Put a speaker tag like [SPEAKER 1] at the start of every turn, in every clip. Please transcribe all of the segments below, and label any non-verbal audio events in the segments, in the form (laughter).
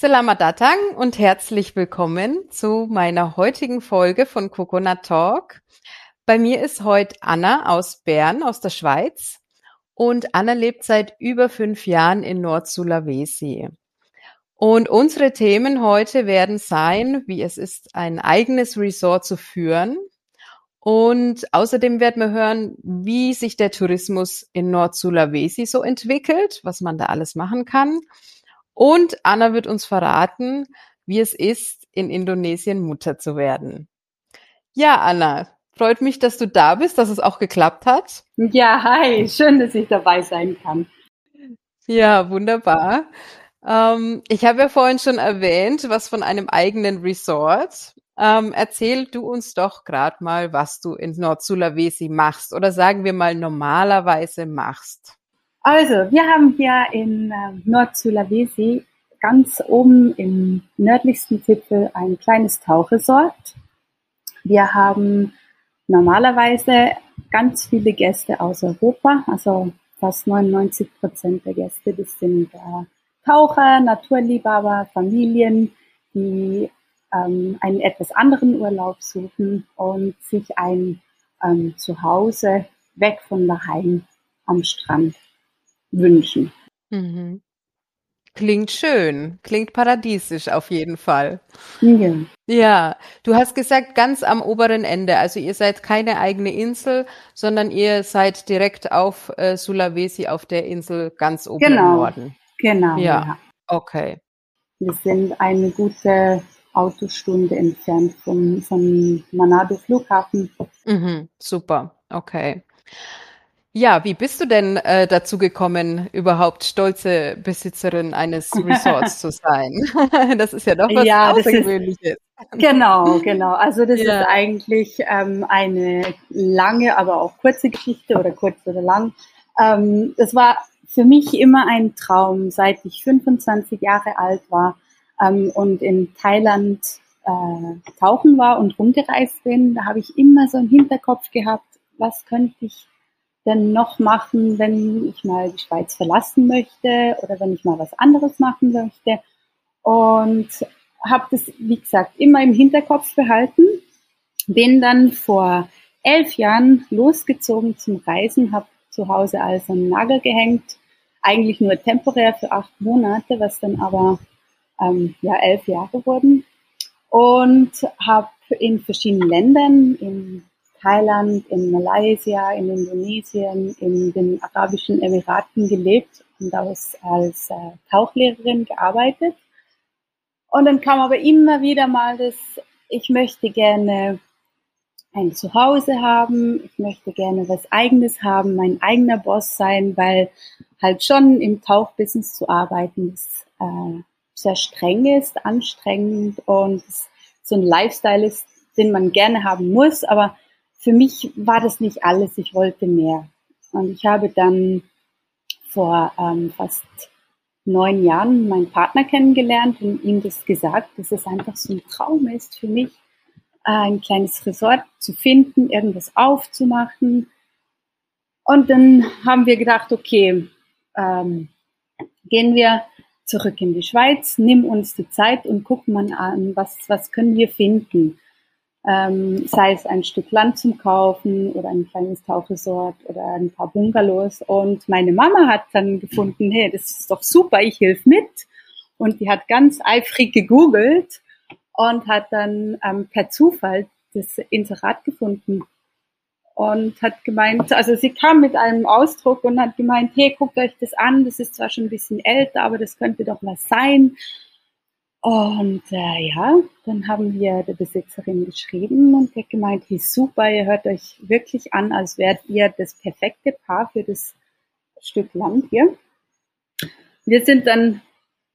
[SPEAKER 1] Selamat datang und herzlich willkommen zu meiner heutigen Folge von Coconut Talk. Bei mir ist heute Anna aus Bern, aus der Schweiz. Und Anna lebt seit über fünf Jahren in Nord-Sulawesi. Und unsere Themen heute werden sein, wie es ist, ein eigenes Resort zu führen. Und außerdem werden wir hören, wie sich der Tourismus in Nord-Sulawesi so entwickelt, was man da alles machen kann und Anna wird uns verraten, wie es ist, in Indonesien Mutter zu werden. Ja, Anna, freut mich, dass du da bist, dass es auch geklappt hat.
[SPEAKER 2] Ja, hi, schön, dass ich dabei sein kann.
[SPEAKER 1] Ja, wunderbar. Ähm, ich habe ja vorhin schon erwähnt, was von einem eigenen Resort. Ähm, erzähl du uns doch gerade mal, was du in Nord-Sulawesi machst oder sagen wir mal normalerweise machst.
[SPEAKER 2] Also, wir haben hier in äh, Nord-Sulawesi ganz oben im nördlichsten Zipfel ein kleines Tauchresort. Wir haben normalerweise ganz viele Gäste aus Europa, also fast 99 Prozent der Gäste, das sind äh, Taucher, Naturliebhaber, Familien, die ähm, einen etwas anderen Urlaub suchen und sich ein ähm, Zuhause weg von daheim am Strand wünschen. Mhm.
[SPEAKER 1] Klingt schön, klingt paradiesisch auf jeden Fall. Ja. ja, du hast gesagt, ganz am oberen Ende. Also ihr seid keine eigene Insel, sondern ihr seid direkt auf äh, Sulawesi auf der Insel ganz oben
[SPEAKER 2] genau.
[SPEAKER 1] im Norden.
[SPEAKER 2] Genau.
[SPEAKER 1] Ja. ja. Okay.
[SPEAKER 2] Wir sind eine gute Autostunde entfernt vom, vom Manado Flughafen.
[SPEAKER 1] Mhm, super. Okay. Ja, wie bist du denn äh, dazu gekommen, überhaupt stolze Besitzerin eines (laughs) Resorts zu sein? (laughs) das ist ja doch was ja, Außergewöhnliches.
[SPEAKER 2] Ist, genau, genau. Also das ja. ist eigentlich ähm, eine lange, aber auch kurze Geschichte oder kurz oder lang. Ähm, das war für mich immer ein Traum, seit ich 25 Jahre alt war ähm, und in Thailand äh, tauchen war und rumgereist bin. Da habe ich immer so im Hinterkopf gehabt, was könnte ich denn noch machen, wenn ich mal die Schweiz verlassen möchte oder wenn ich mal was anderes machen möchte. Und habe das, wie gesagt, immer im Hinterkopf behalten. Bin dann vor elf Jahren losgezogen zum Reisen, habe zu Hause alles am Nagel gehängt, eigentlich nur temporär für acht Monate, was dann aber ähm, ja elf Jahre wurden und habe in verschiedenen Ländern, in Thailand, in Malaysia, in Indonesien, in den Arabischen Emiraten gelebt und als, als äh, Tauchlehrerin gearbeitet. Und dann kam aber immer wieder mal das, ich möchte gerne ein Zuhause haben, ich möchte gerne was eigenes haben, mein eigener Boss sein, weil halt schon im Tauchbusiness zu arbeiten ist äh, sehr streng ist, anstrengend und so ein Lifestyle ist, den man gerne haben muss, aber für mich war das nicht alles, ich wollte mehr. Und ich habe dann vor ähm, fast neun Jahren meinen Partner kennengelernt und ihm das gesagt, dass es einfach so ein Traum ist für mich, äh, ein kleines Resort zu finden, irgendwas aufzumachen. Und dann haben wir gedacht, okay, ähm, gehen wir zurück in die Schweiz, nimm uns die Zeit und gucken mal an, was, was können wir finden ähm, sei es ein Stück Land zum Kaufen oder ein kleines Tauchresort oder ein paar Bungalows. Und meine Mama hat dann gefunden, hey, das ist doch super, ich hilf mit. Und die hat ganz eifrig gegoogelt und hat dann ähm, per Zufall das Inserat gefunden und hat gemeint, also sie kam mit einem Ausdruck und hat gemeint, hey, guckt euch das an, das ist zwar schon ein bisschen älter, aber das könnte doch was sein. Und äh, ja, dann haben wir der Besitzerin geschrieben und der gemeint, hey, super, ihr hört euch wirklich an, als wärt ihr das perfekte Paar für das Stück Land hier. Wir sind dann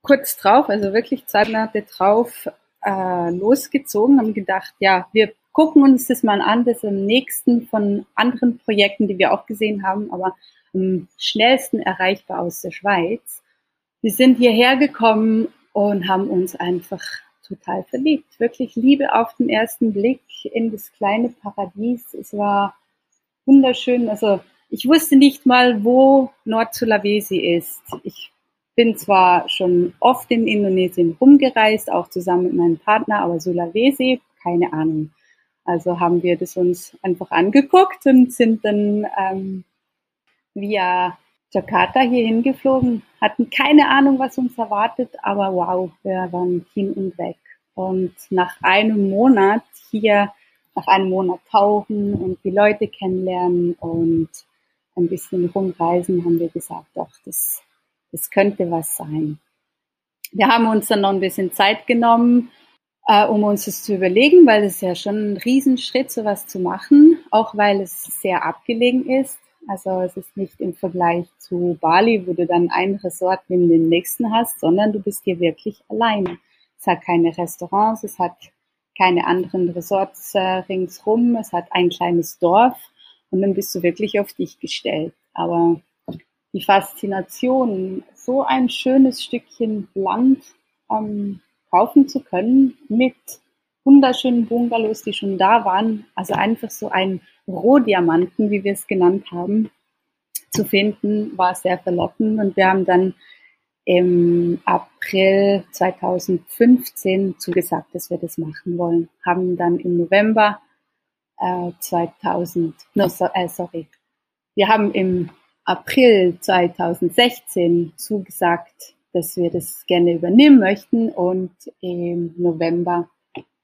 [SPEAKER 2] kurz drauf, also wirklich zwei Monate drauf, äh, losgezogen, haben gedacht, ja, wir gucken uns das mal an, das am nächsten von anderen Projekten, die wir auch gesehen haben, aber am schnellsten erreichbar aus der Schweiz. Wir sind hierher gekommen und haben uns einfach total verliebt. Wirklich Liebe auf den ersten Blick in das kleine Paradies. Es war wunderschön. Also ich wusste nicht mal, wo Nord-Sulawesi ist. Ich bin zwar schon oft in Indonesien rumgereist, auch zusammen mit meinem Partner, aber Sulawesi, keine Ahnung. Also haben wir das uns einfach angeguckt und sind dann ähm, via Jakarta hier hingeflogen, hatten keine Ahnung, was uns erwartet, aber wow, wir waren hin und weg. Und nach einem Monat hier, nach einem Monat tauchen und die Leute kennenlernen und ein bisschen rumreisen, haben wir gesagt, doch, das, das könnte was sein. Wir haben uns dann noch ein bisschen Zeit genommen, äh, um uns das zu überlegen, weil es ja schon ein Riesenschritt, sowas zu machen, auch weil es sehr abgelegen ist. Also es ist nicht im Vergleich zu Bali, wo du dann ein Resort neben dem nächsten hast, sondern du bist hier wirklich alleine. Es hat keine Restaurants, es hat keine anderen Resorts äh, ringsrum, es hat ein kleines Dorf und dann bist du wirklich auf dich gestellt. Aber die Faszination, so ein schönes Stückchen Land ähm, kaufen zu können mit wunderschönen Bungalows, die schon da waren, also einfach so ein Rohdiamanten, wie wir es genannt haben, zu finden, war sehr verlockend. Und wir haben dann im April 2015 zugesagt, dass wir das machen wollen. Haben dann im November äh, 2000, no, so, äh, sorry, wir haben im April 2016 zugesagt, dass wir das gerne übernehmen möchten und im November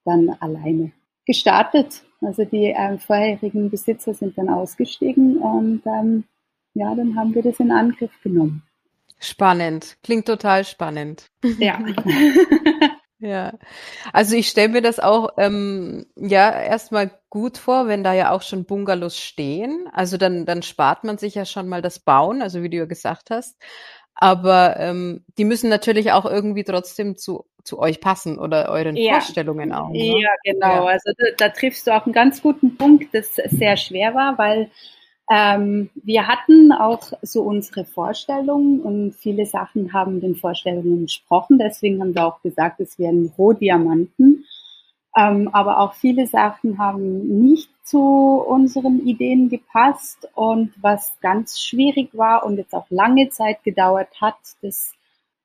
[SPEAKER 2] dann alleine gestartet. Also die äh, vorherigen Besitzer sind dann ausgestiegen und ähm, ja, dann haben wir das in Angriff genommen.
[SPEAKER 1] Spannend, klingt total spannend.
[SPEAKER 2] Ja. (laughs)
[SPEAKER 1] ja, also ich stelle mir das auch ähm, ja erstmal gut vor, wenn da ja auch schon Bungalows stehen. Also dann, dann spart man sich ja schon mal das Bauen, also wie du ja gesagt hast. Aber ähm, die müssen natürlich auch irgendwie trotzdem zu, zu euch passen oder euren ja. Vorstellungen auch.
[SPEAKER 2] Ne? Ja, genau. Ja. Also da, da, triffst du auch einen ganz guten Punkt, das sehr schwer war, weil ähm, wir hatten auch so unsere Vorstellungen und viele Sachen haben den Vorstellungen entsprochen. Deswegen haben wir auch gesagt, es wären Rohdiamanten. Ähm, aber auch viele Sachen haben nicht zu unseren Ideen gepasst und was ganz schwierig war und jetzt auch lange Zeit gedauert hat, das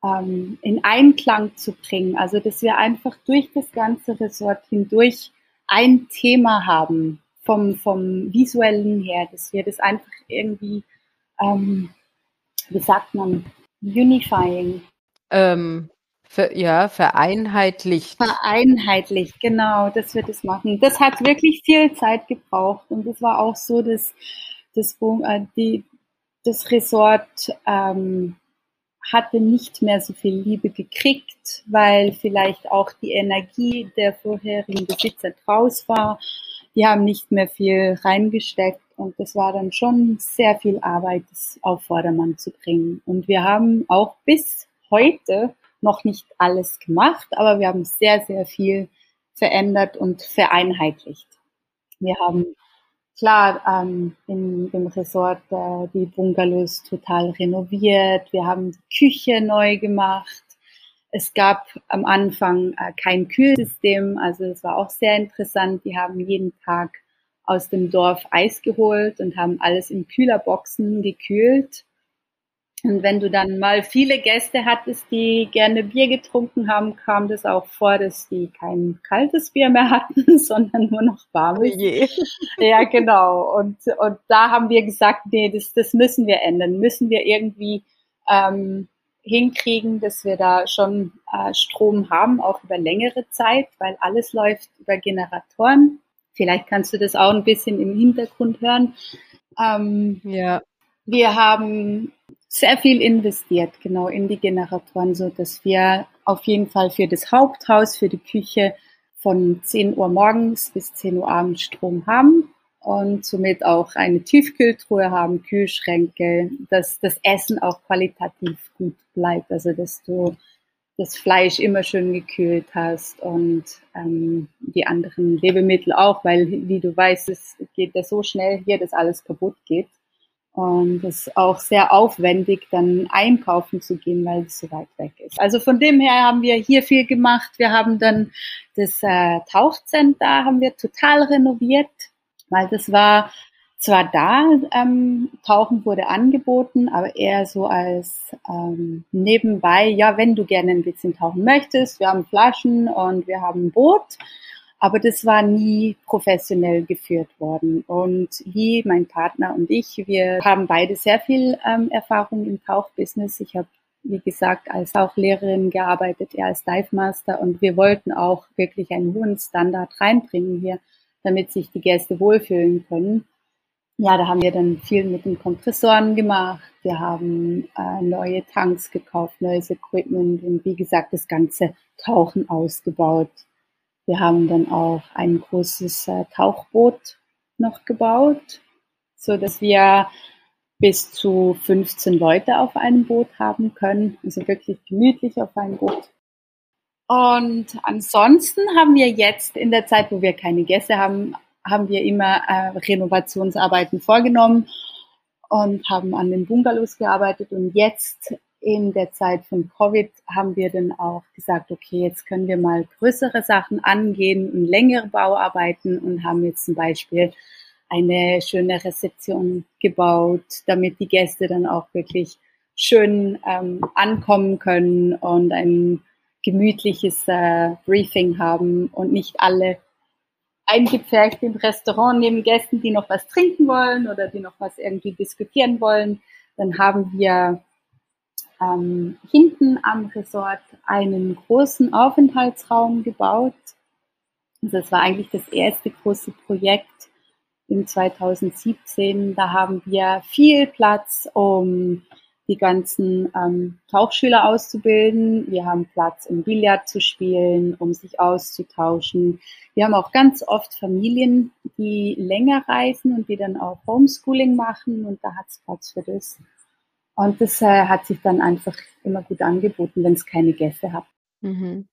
[SPEAKER 2] ähm, in Einklang zu bringen. Also dass wir einfach durch das ganze Resort hindurch ein Thema haben vom, vom visuellen her, dass wir das einfach irgendwie, ähm, wie sagt man, unifying.
[SPEAKER 1] Ähm, Ver, ja, vereinheitlicht.
[SPEAKER 2] Vereinheitlicht, genau, dass wir das machen. Das hat wirklich viel Zeit gebraucht und das war auch so, dass das, äh, die, das Resort ähm, hatte nicht mehr so viel Liebe gekriegt, weil vielleicht auch die Energie der vorherigen Besitzer draus war. Die haben nicht mehr viel reingesteckt und das war dann schon sehr viel Arbeit, das auf Vordermann zu bringen. Und wir haben auch bis heute noch nicht alles gemacht, aber wir haben sehr, sehr viel verändert und vereinheitlicht. Wir haben klar ähm, im, im Resort äh, die Bungalows total renoviert. Wir haben die Küche neu gemacht. Es gab am Anfang äh, kein Kühlsystem, also es war auch sehr interessant. Die haben jeden Tag aus dem Dorf Eis geholt und haben alles in Kühlerboxen gekühlt. Und wenn du dann mal viele Gäste hattest, die gerne Bier getrunken haben, kam das auch vor, dass die kein kaltes Bier mehr hatten, (laughs) sondern nur noch warmes. Oh ja, genau. Und, und da haben wir gesagt, nee, das, das müssen wir ändern. Müssen wir irgendwie ähm, hinkriegen, dass wir da schon äh, Strom haben, auch über längere Zeit, weil alles läuft über Generatoren. Vielleicht kannst du das auch ein bisschen im Hintergrund hören. Ähm, ja. Wir haben sehr viel investiert, genau in die Generatoren, so dass wir auf jeden Fall für das Haupthaus, für die Küche von 10 Uhr morgens bis 10 Uhr abends Strom haben und somit auch eine Tiefkühltruhe haben, Kühlschränke, dass das Essen auch qualitativ gut bleibt, also dass du das Fleisch immer schön gekühlt hast und ähm, die anderen Lebensmittel auch, weil wie du weißt, es geht ja so schnell hier, dass alles kaputt geht. Und es ist auch sehr aufwendig, dann einkaufen zu gehen, weil es so weit weg ist. Also von dem her haben wir hier viel gemacht. Wir haben dann das äh, Tauchcenter haben wir total renoviert, weil das war zwar da, ähm, Tauchen wurde angeboten, aber eher so als ähm, nebenbei, ja, wenn du gerne ein bisschen tauchen möchtest, wir haben Flaschen und wir haben ein Boot aber das war nie professionell geführt worden. Und Lee, mein Partner und ich, wir haben beide sehr viel ähm, Erfahrung im Tauchbusiness. Ich habe, wie gesagt, als Tauchlehrerin gearbeitet, er als Dive Master. Und wir wollten auch wirklich einen hohen Standard reinbringen hier, damit sich die Gäste wohlfühlen können. Ja, da haben wir dann viel mit den Kompressoren gemacht. Wir haben äh, neue Tanks gekauft, neues Equipment und wie gesagt, das ganze Tauchen ausgebaut. Wir haben dann auch ein großes äh, Tauchboot noch gebaut, so dass wir bis zu 15 Leute auf einem Boot haben können, also wirklich gemütlich auf einem Boot. Und ansonsten haben wir jetzt in der Zeit, wo wir keine Gäste haben, haben wir immer äh, Renovationsarbeiten vorgenommen und haben an den Bungalows gearbeitet. Und jetzt in der Zeit von Covid haben wir dann auch gesagt, okay, jetzt können wir mal größere Sachen angehen und längere Bauarbeiten und haben jetzt zum Beispiel eine schöne Rezeption gebaut, damit die Gäste dann auch wirklich schön ähm, ankommen können und ein gemütliches äh, Briefing haben und nicht alle eingepfercht im Restaurant neben Gästen, die noch was trinken wollen oder die noch was irgendwie diskutieren wollen. Dann haben wir ähm, hinten am Resort einen großen Aufenthaltsraum gebaut. Also das war eigentlich das erste große Projekt in 2017. Da haben wir viel Platz, um die ganzen ähm, Tauchschüler auszubilden. Wir haben Platz, um Billard zu spielen, um sich auszutauschen. Wir haben auch ganz oft Familien, die länger reisen und die dann auch Homeschooling machen und da hat es Platz für das. Und das äh, hat sich dann einfach immer gut angeboten, wenn es keine Gäste hat.
[SPEAKER 1] Mhm.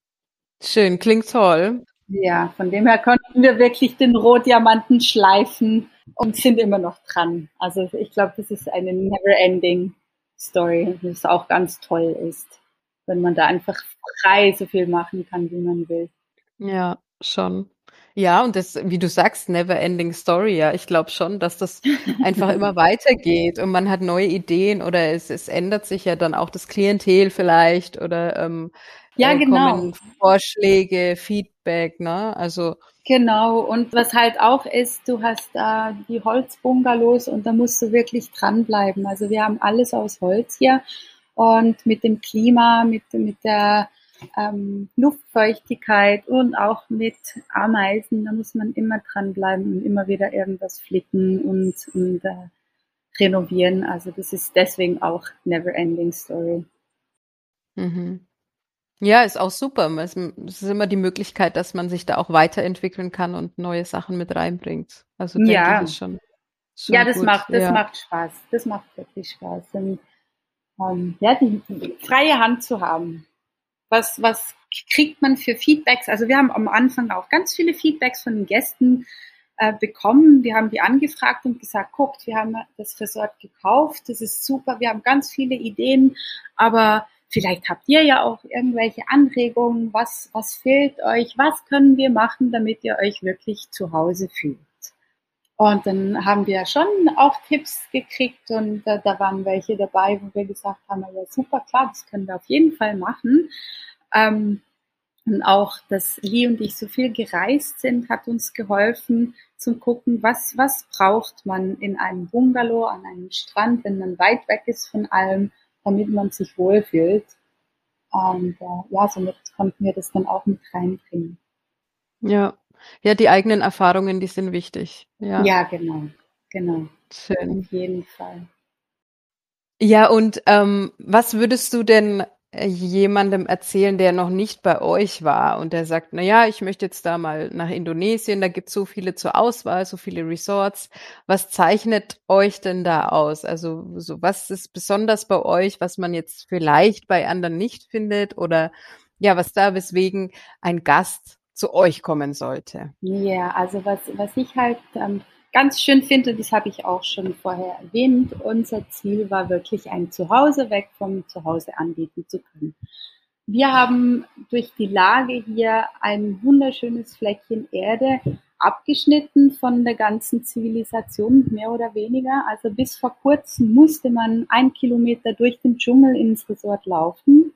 [SPEAKER 1] Schön, klingt toll.
[SPEAKER 2] Ja, von dem her konnten wir wirklich den Rohdiamanten schleifen und sind immer noch dran. Also ich glaube, das ist eine never-ending Story, das auch ganz toll ist, wenn man da einfach frei so viel machen kann, wie man will.
[SPEAKER 1] Ja, schon. Ja, und das, wie du sagst, never ending story, ja. Ich glaube schon, dass das einfach immer (laughs) weitergeht und man hat neue Ideen oder es, es ändert sich ja dann auch das Klientel vielleicht oder ähm,
[SPEAKER 2] ja, äh, genau.
[SPEAKER 1] Vorschläge, Feedback, ne? Also
[SPEAKER 2] Genau, und was halt auch ist, du hast da äh, die Holzbungalows und da musst du wirklich dranbleiben. Also wir haben alles aus Holz hier und mit dem Klima, mit, mit der ähm, Luftfeuchtigkeit und auch mit Ameisen. Da muss man immer dranbleiben und immer wieder irgendwas flicken und, und äh, renovieren. Also das ist deswegen auch Never Ending Story.
[SPEAKER 1] Mhm. Ja, ist auch super. Es ist immer die Möglichkeit, dass man sich da auch weiterentwickeln kann und neue Sachen mit reinbringt. Also denke ja. ich, ist schon,
[SPEAKER 2] schon Ja, das gut. macht, das ja. macht Spaß. Das macht wirklich Spaß. Und, ähm, ja, die freie Hand zu haben was, was kriegt man für Feedbacks? Also wir haben am Anfang auch ganz viele Feedbacks von den Gästen äh, bekommen. Wir haben die angefragt und gesagt, guckt, wir haben das Resort gekauft, das ist super, wir haben ganz viele Ideen, aber vielleicht habt ihr ja auch irgendwelche Anregungen, was, was fehlt euch, was können wir machen, damit ihr euch wirklich zu Hause fühlt. Und dann haben wir schon auch Tipps gekriegt und äh, da waren welche dabei, wo wir gesagt haben, ja super, klar, das können wir auf jeden Fall machen. Ähm, und auch, dass Lee und ich so viel gereist sind, hat uns geholfen zum gucken, was, was braucht man in einem Bungalow, an einem Strand, wenn man weit weg ist von allem, damit man sich wohlfühlt. Und äh, ja, somit konnten wir das dann auch mit reinbringen.
[SPEAKER 1] Ja, ja, die eigenen Erfahrungen, die sind wichtig. Ja,
[SPEAKER 2] ja genau, genau.
[SPEAKER 1] Schön.
[SPEAKER 2] Auf jeden Fall.
[SPEAKER 1] Ja, und ähm, was würdest du denn äh, jemandem erzählen, der noch nicht bei euch war und der sagt, na ja, ich möchte jetzt da mal nach Indonesien, da gibt es so viele zur Auswahl, so viele Resorts. Was zeichnet euch denn da aus? Also so was ist besonders bei euch, was man jetzt vielleicht bei anderen nicht findet oder ja, was da weswegen ein Gast zu euch kommen sollte?
[SPEAKER 2] Ja, also was was ich halt ähm, ganz schön finde, das habe ich auch schon vorher erwähnt, unser Ziel war wirklich ein Zuhause weg vom Zuhause anbieten zu können. Wir haben durch die Lage hier ein wunderschönes Fleckchen Erde abgeschnitten von der ganzen Zivilisation, mehr oder weniger. Also bis vor kurzem musste man ein Kilometer durch den Dschungel ins Resort laufen.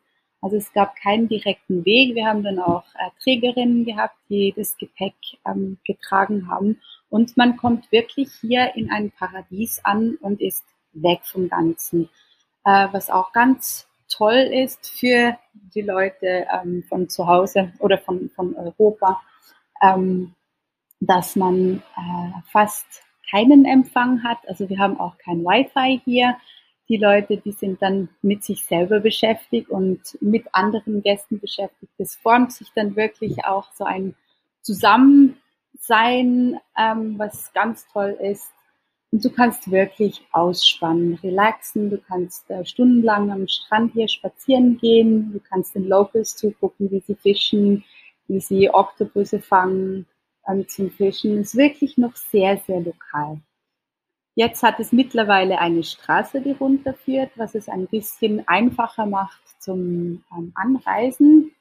[SPEAKER 2] Also es gab keinen direkten Weg. Wir haben dann auch äh, Trägerinnen gehabt, die das Gepäck ähm, getragen haben. Und man kommt wirklich hier in ein Paradies an und ist weg vom Ganzen. Äh, was auch ganz toll ist für die Leute ähm, von zu Hause oder von, von Europa, ähm, dass man äh, fast keinen Empfang hat. Also wir haben auch kein Wi-Fi hier. Die Leute, die sind dann mit sich selber beschäftigt und mit anderen Gästen beschäftigt. Es formt sich dann wirklich auch so ein Zusammen sein, ähm, was ganz toll ist. Und du kannst wirklich ausspannen, relaxen, du kannst äh, stundenlang am Strand hier spazieren gehen, du kannst den Locals zugucken, wie sie fischen, wie sie Oktopusse fangen ähm, zum Fischen. Es ist wirklich noch sehr, sehr lokal. Jetzt hat es mittlerweile eine Straße, die runterführt, was es ein bisschen einfacher macht zum ähm, Anreisen.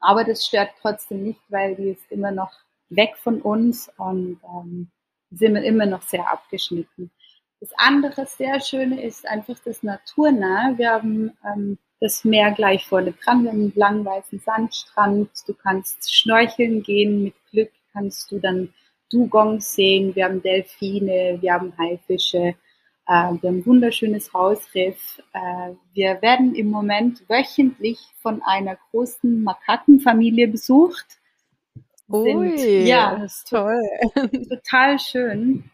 [SPEAKER 2] Aber das stört trotzdem nicht, weil die ist immer noch weg von uns und ähm, sind immer noch sehr abgeschnitten. Das andere sehr Schöne ist einfach das Naturnahe. Wir haben ähm, das Meer gleich vorne dran, wir haben einen langen weißen Sandstrand. Du kannst schnorcheln gehen, mit Glück kannst du dann Dugongs sehen, wir haben Delfine, wir haben Haifische, äh, wir haben ein wunderschönes Hausriff. Äh, wir werden im Moment wöchentlich von einer großen Makakenfamilie besucht
[SPEAKER 1] sind. Ui, ja, das ist toll. (laughs)
[SPEAKER 2] Total schön.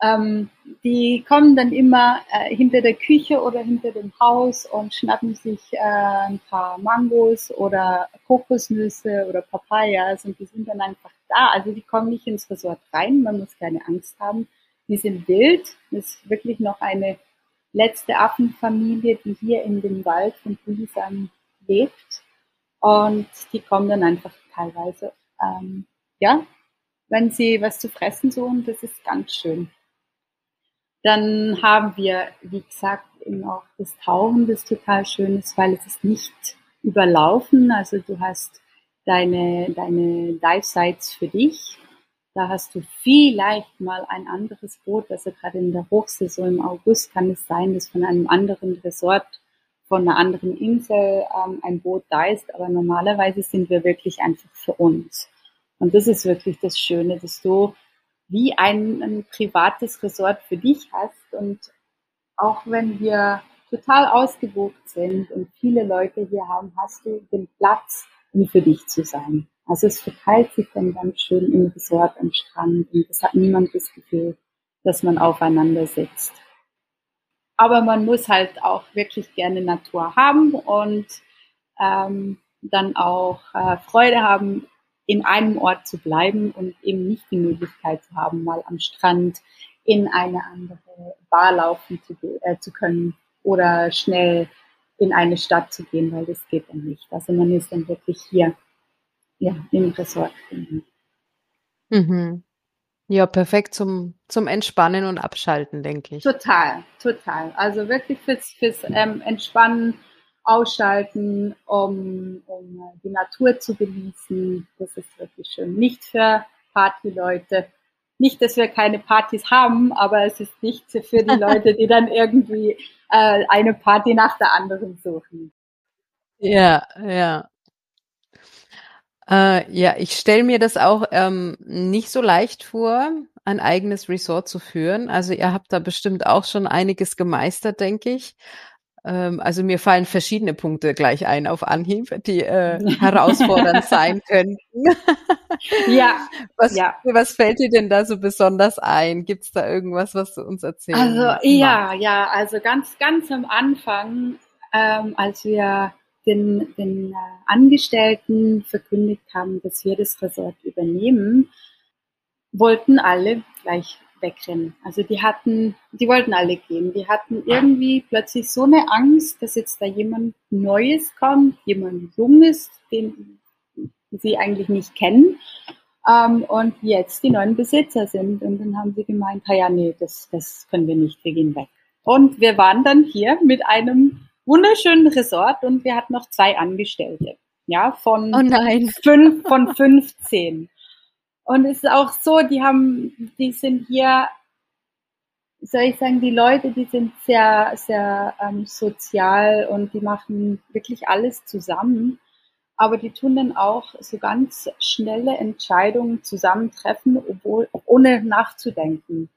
[SPEAKER 2] Ähm, die kommen dann immer äh, hinter der Küche oder hinter dem Haus und schnappen sich äh, ein paar Mangos oder Kokosnüsse oder Papayas und die sind dann einfach da. Also die kommen nicht ins Resort rein, man muss keine Angst haben. Die sind wild. Das ist wirklich noch eine letzte Affenfamilie, die hier in dem Wald von Pulisam lebt. Und die kommen dann einfach teilweise ähm, ja, wenn sie was zu fressen suchen, das ist ganz schön. Dann haben wir, wie gesagt, eben auch das Tauchen, das total schön ist, weil es ist nicht überlaufen. Also du hast deine, deine Dive Sites für dich. Da hast du vielleicht mal ein anderes Boot. Also gerade in der Hochsaison im August kann es sein, dass von einem anderen Resort, von einer anderen Insel ähm, ein Boot da ist. Aber normalerweise sind wir wirklich einfach für uns. Und das ist wirklich das Schöne, dass du wie ein, ein privates Resort für dich hast. Und auch wenn wir total ausgebucht sind und viele Leute hier haben, hast du den Platz, um für dich zu sein. Also es verteilt sich dann ganz schön im Resort am Strand und es hat niemand das Gefühl, dass man aufeinander sitzt. Aber man muss halt auch wirklich gerne Natur haben und ähm, dann auch äh, Freude haben in einem Ort zu bleiben und eben nicht die Möglichkeit zu haben, mal am Strand in eine andere Bar laufen zu, äh, zu können oder schnell in eine Stadt zu gehen, weil das geht dann nicht. Also man ist dann wirklich hier ja, im Resort.
[SPEAKER 1] Mhm. Ja, perfekt zum, zum Entspannen und Abschalten, denke ich.
[SPEAKER 2] Total, total. Also wirklich fürs, fürs ähm, Entspannen ausschalten, um, um die Natur zu genießen. Das ist wirklich schön. Nicht für Partyleute. Nicht, dass wir keine Partys haben, aber es ist nicht für die Leute, die dann irgendwie äh, eine Party nach der anderen suchen.
[SPEAKER 1] Ja, ja. Äh, ja, ich stelle mir das auch ähm, nicht so leicht vor, ein eigenes Resort zu führen. Also ihr habt da bestimmt auch schon einiges gemeistert, denke ich. Ähm, also mir fallen verschiedene Punkte gleich ein auf Anhieb, die äh, (laughs) herausfordernd sein könnten. (laughs)
[SPEAKER 2] ja.
[SPEAKER 1] Was,
[SPEAKER 2] ja.
[SPEAKER 1] was fällt dir denn da so besonders ein? Gibt es da irgendwas, was du uns erzählen
[SPEAKER 2] Also ja, ja, also ganz, ganz am Anfang, ähm, als wir den, den äh, Angestellten verkündigt haben, dass wir das Resort übernehmen, wollten alle gleich wegrennen. Also die hatten, die wollten alle gehen. Die hatten irgendwie plötzlich so eine Angst, dass jetzt da jemand Neues kommt, jemand Junges, den sie eigentlich nicht kennen ähm, und jetzt die neuen Besitzer sind. Und dann haben sie gemeint, ja, nee, das, das können wir nicht, wir gehen weg. Und wir waren dann hier mit einem wunderschönen Resort und wir hatten noch zwei Angestellte. Ja, von,
[SPEAKER 1] oh
[SPEAKER 2] fünf, von 15. Und es ist auch so, die haben, die sind hier, soll ich sagen, die Leute, die sind sehr, sehr ähm, sozial und die machen wirklich alles zusammen. Aber die tun dann auch so ganz schnelle Entscheidungen zusammentreffen, obwohl, ohne nachzudenken.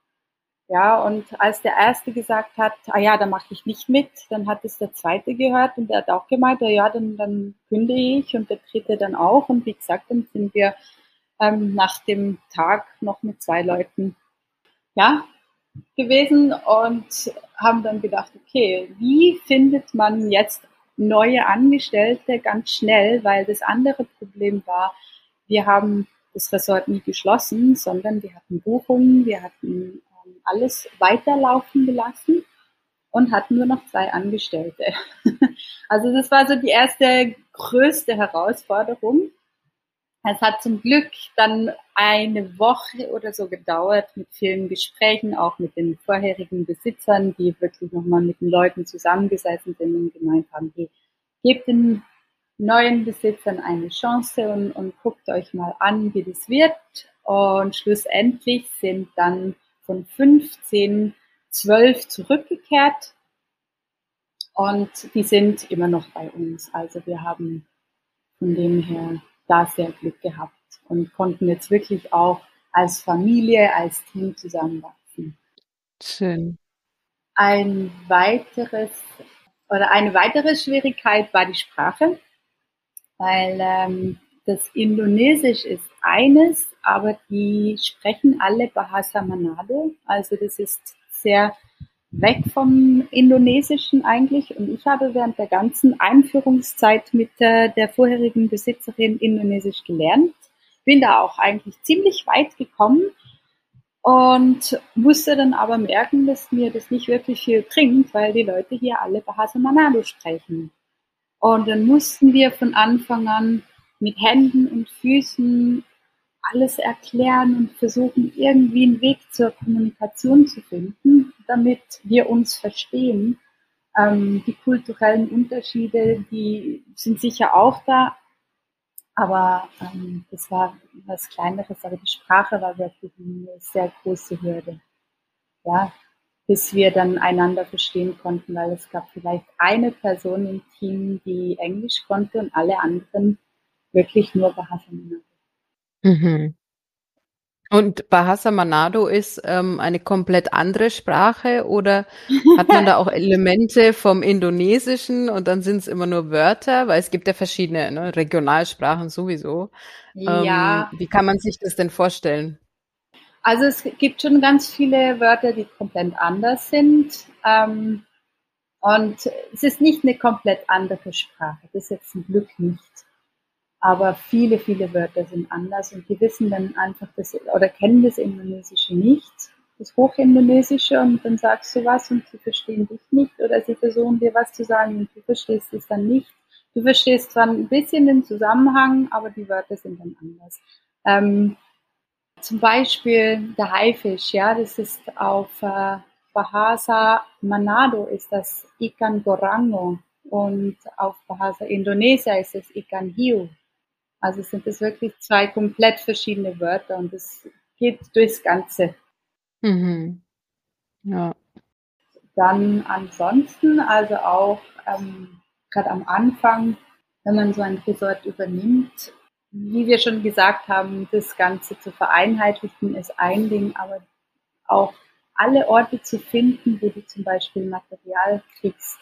[SPEAKER 2] Ja, und als der erste gesagt hat, ah ja, da mache ich nicht mit, dann hat es der zweite gehört und der hat auch gemeint, ja, ja dann, dann kündige ich und der dritte dann auch. Und wie gesagt, dann sind wir ähm, nach dem Tag noch mit zwei Leuten ja, gewesen und haben dann gedacht, okay, wie findet man jetzt neue Angestellte ganz schnell, weil das andere Problem war, wir haben das Resort nie geschlossen, sondern wir hatten Buchungen, wir hatten ähm, alles weiterlaufen gelassen und hatten nur noch zwei Angestellte. (laughs) also das war so die erste größte Herausforderung. Es hat zum Glück dann eine Woche oder so gedauert mit vielen Gesprächen, auch mit den vorherigen Besitzern, die wirklich nochmal mit den Leuten zusammengesessen sind und gemeint haben, hey, gebt den neuen Besitzern eine Chance und, und guckt euch mal an, wie das wird. Und schlussendlich sind dann von 15 12 zurückgekehrt und die sind immer noch bei uns. Also wir haben von dem her da sehr Glück gehabt und konnten jetzt wirklich auch als Familie, als Team zusammenwachsen.
[SPEAKER 1] Schön.
[SPEAKER 2] Ein weiteres oder eine weitere Schwierigkeit war die Sprache, weil ähm, das Indonesisch ist eines, aber die sprechen alle Bahasa Manado, also das ist sehr weg vom Indonesischen eigentlich. Und ich habe während der ganzen Einführungszeit mit der, der vorherigen Besitzerin Indonesisch gelernt. Bin da auch eigentlich ziemlich weit gekommen und musste dann aber merken, dass mir das nicht wirklich viel bringt, weil die Leute hier alle Bahasa Manado sprechen. Und dann mussten wir von Anfang an mit Händen und Füßen alles erklären und versuchen, irgendwie einen Weg zur Kommunikation zu finden, damit wir uns verstehen. Ähm, die kulturellen Unterschiede, die sind sicher auch da, aber ähm, das war was Kleineres, aber die Sprache war wirklich eine sehr große Hürde. Ja, bis wir dann einander verstehen konnten, weil es gab vielleicht eine Person im Team, die Englisch konnte und alle anderen wirklich nur Bahasa
[SPEAKER 1] Mhm. Und Bahasa Manado ist ähm, eine komplett andere Sprache oder hat man da (laughs) auch Elemente vom Indonesischen und dann sind es immer nur Wörter, weil es gibt ja verschiedene ne, Regionalsprachen sowieso.
[SPEAKER 2] Ja.
[SPEAKER 1] Ähm, wie kann man sich das denn vorstellen?
[SPEAKER 2] Also es gibt schon ganz viele Wörter, die komplett anders sind. Ähm, und es ist nicht eine komplett andere Sprache. Das ist jetzt zum Glück nicht aber viele, viele Wörter sind anders und die wissen dann einfach das oder kennen das Indonesische nicht, das Hochindonesische und dann sagst du was und sie verstehen dich nicht oder sie versuchen dir was zu sagen und du verstehst es dann nicht. Du verstehst zwar ein bisschen den Zusammenhang, aber die Wörter sind dann anders. Ähm, zum Beispiel der Haifisch, ja, das ist auf äh, Bahasa Manado ist das Ikan Gorango und auf Bahasa Indonesia ist es Ikan Hiu. Also sind es wirklich zwei komplett verschiedene Wörter und es geht durchs Ganze.
[SPEAKER 1] Mhm. Ja.
[SPEAKER 2] Dann ansonsten, also auch ähm, gerade am Anfang, wenn man so ein Resort übernimmt, wie wir schon gesagt haben, das Ganze zu vereinheitlichen ist ein Ding, aber auch alle Orte zu finden, wo du zum Beispiel Material kriegst.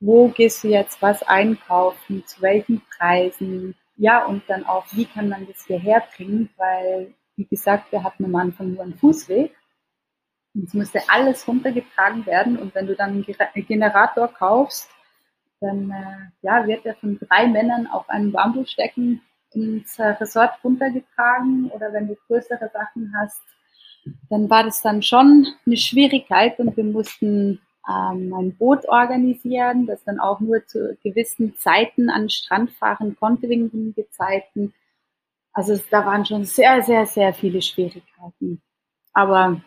[SPEAKER 2] Wo gehst du jetzt was einkaufen? Zu welchen Preisen? Ja, und dann auch, wie kann man das hierher bringen, weil, wie gesagt, wir hatten am Anfang nur einen Fußweg. Und es musste alles runtergetragen werden. Und wenn du dann einen Generator kaufst, dann äh, ja, wird er von drei Männern auf einem Bambusstecken ins äh, Resort runtergetragen oder wenn du größere Sachen hast, dann war das dann schon eine Schwierigkeit und wir mussten ähm, ein Boot organisieren, das dann auch nur zu gewissen Zeiten an den Strand fahren konnte wegen den Gezeiten. Also da waren schon sehr, sehr, sehr viele Schwierigkeiten. Aber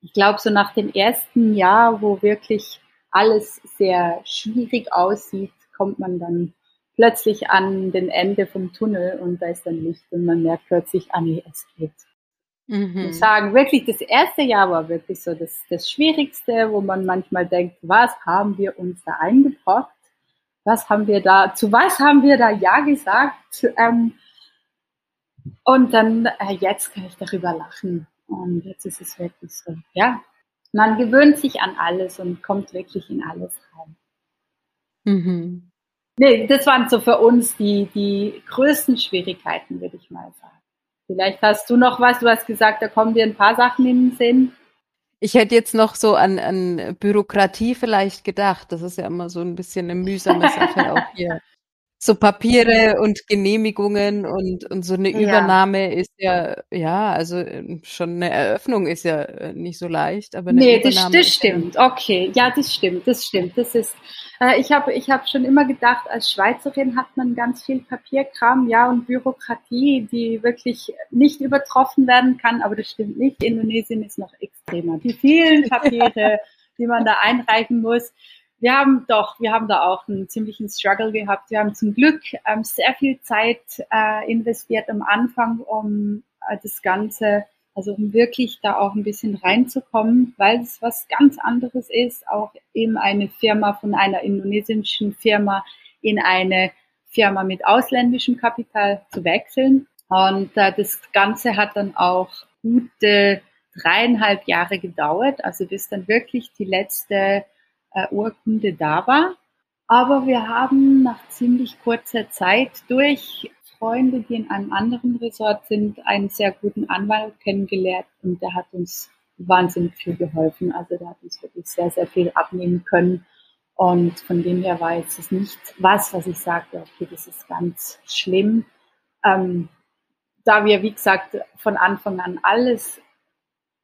[SPEAKER 2] ich glaube, so nach dem ersten Jahr, wo wirklich alles sehr schwierig aussieht, kommt man dann plötzlich an den Ende vom Tunnel und da ist dann Licht und man merkt plötzlich, ah nee, es geht. Mhm. Ich muss sagen, wirklich das erste Jahr war wirklich so das, das Schwierigste, wo man manchmal denkt, was haben wir uns da eingebracht? Was haben wir da, zu was haben wir da Ja gesagt? Ähm, und dann, äh, jetzt kann ich darüber lachen. Und jetzt ist es wirklich so, ja, man gewöhnt sich an alles und kommt wirklich in alles rein. Mhm. Nee, das waren so für uns die, die größten Schwierigkeiten, würde ich mal sagen. Vielleicht hast du noch was, du hast gesagt, da kommen dir ein paar Sachen in den Sinn.
[SPEAKER 1] Ich hätte jetzt noch so an, an Bürokratie vielleicht gedacht. Das ist ja immer so ein bisschen eine mühsame Sache (laughs) auch hier so Papiere und Genehmigungen und, und so eine Übernahme ja. ist ja, ja, also ähm, schon eine Eröffnung ist ja äh, nicht so leicht, aber eine
[SPEAKER 2] nee, Übernahme. Nee, das, das stimmt. Okay, ja, das stimmt, das stimmt. Das ist, äh, ich habe ich hab schon immer gedacht, als Schweizerin hat man ganz viel Papierkram, ja, und Bürokratie, die wirklich nicht übertroffen werden kann, aber das stimmt nicht. Indonesien ist noch extremer. Die vielen (laughs) Papiere, die man da einreichen muss wir haben doch, wir haben da auch einen ziemlichen Struggle gehabt. Wir haben zum Glück ähm, sehr viel Zeit äh, investiert am Anfang, um äh, das Ganze, also um wirklich da auch ein bisschen reinzukommen, weil es was ganz anderes ist, auch eben eine Firma von einer indonesischen Firma in eine Firma mit ausländischem Kapital zu wechseln. Und äh, das Ganze hat dann auch gute dreieinhalb Jahre gedauert, also bis dann wirklich die letzte Urkunde da war. Aber wir haben nach ziemlich kurzer Zeit durch Freunde, die in einem anderen Resort sind, einen sehr guten Anwalt kennengelernt und der hat uns wahnsinnig viel geholfen. Also der hat uns wirklich sehr, sehr viel abnehmen können. Und von dem her war jetzt es nicht was, was ich sagte, okay, das ist ganz schlimm. Ähm, da wir, wie gesagt, von Anfang an alles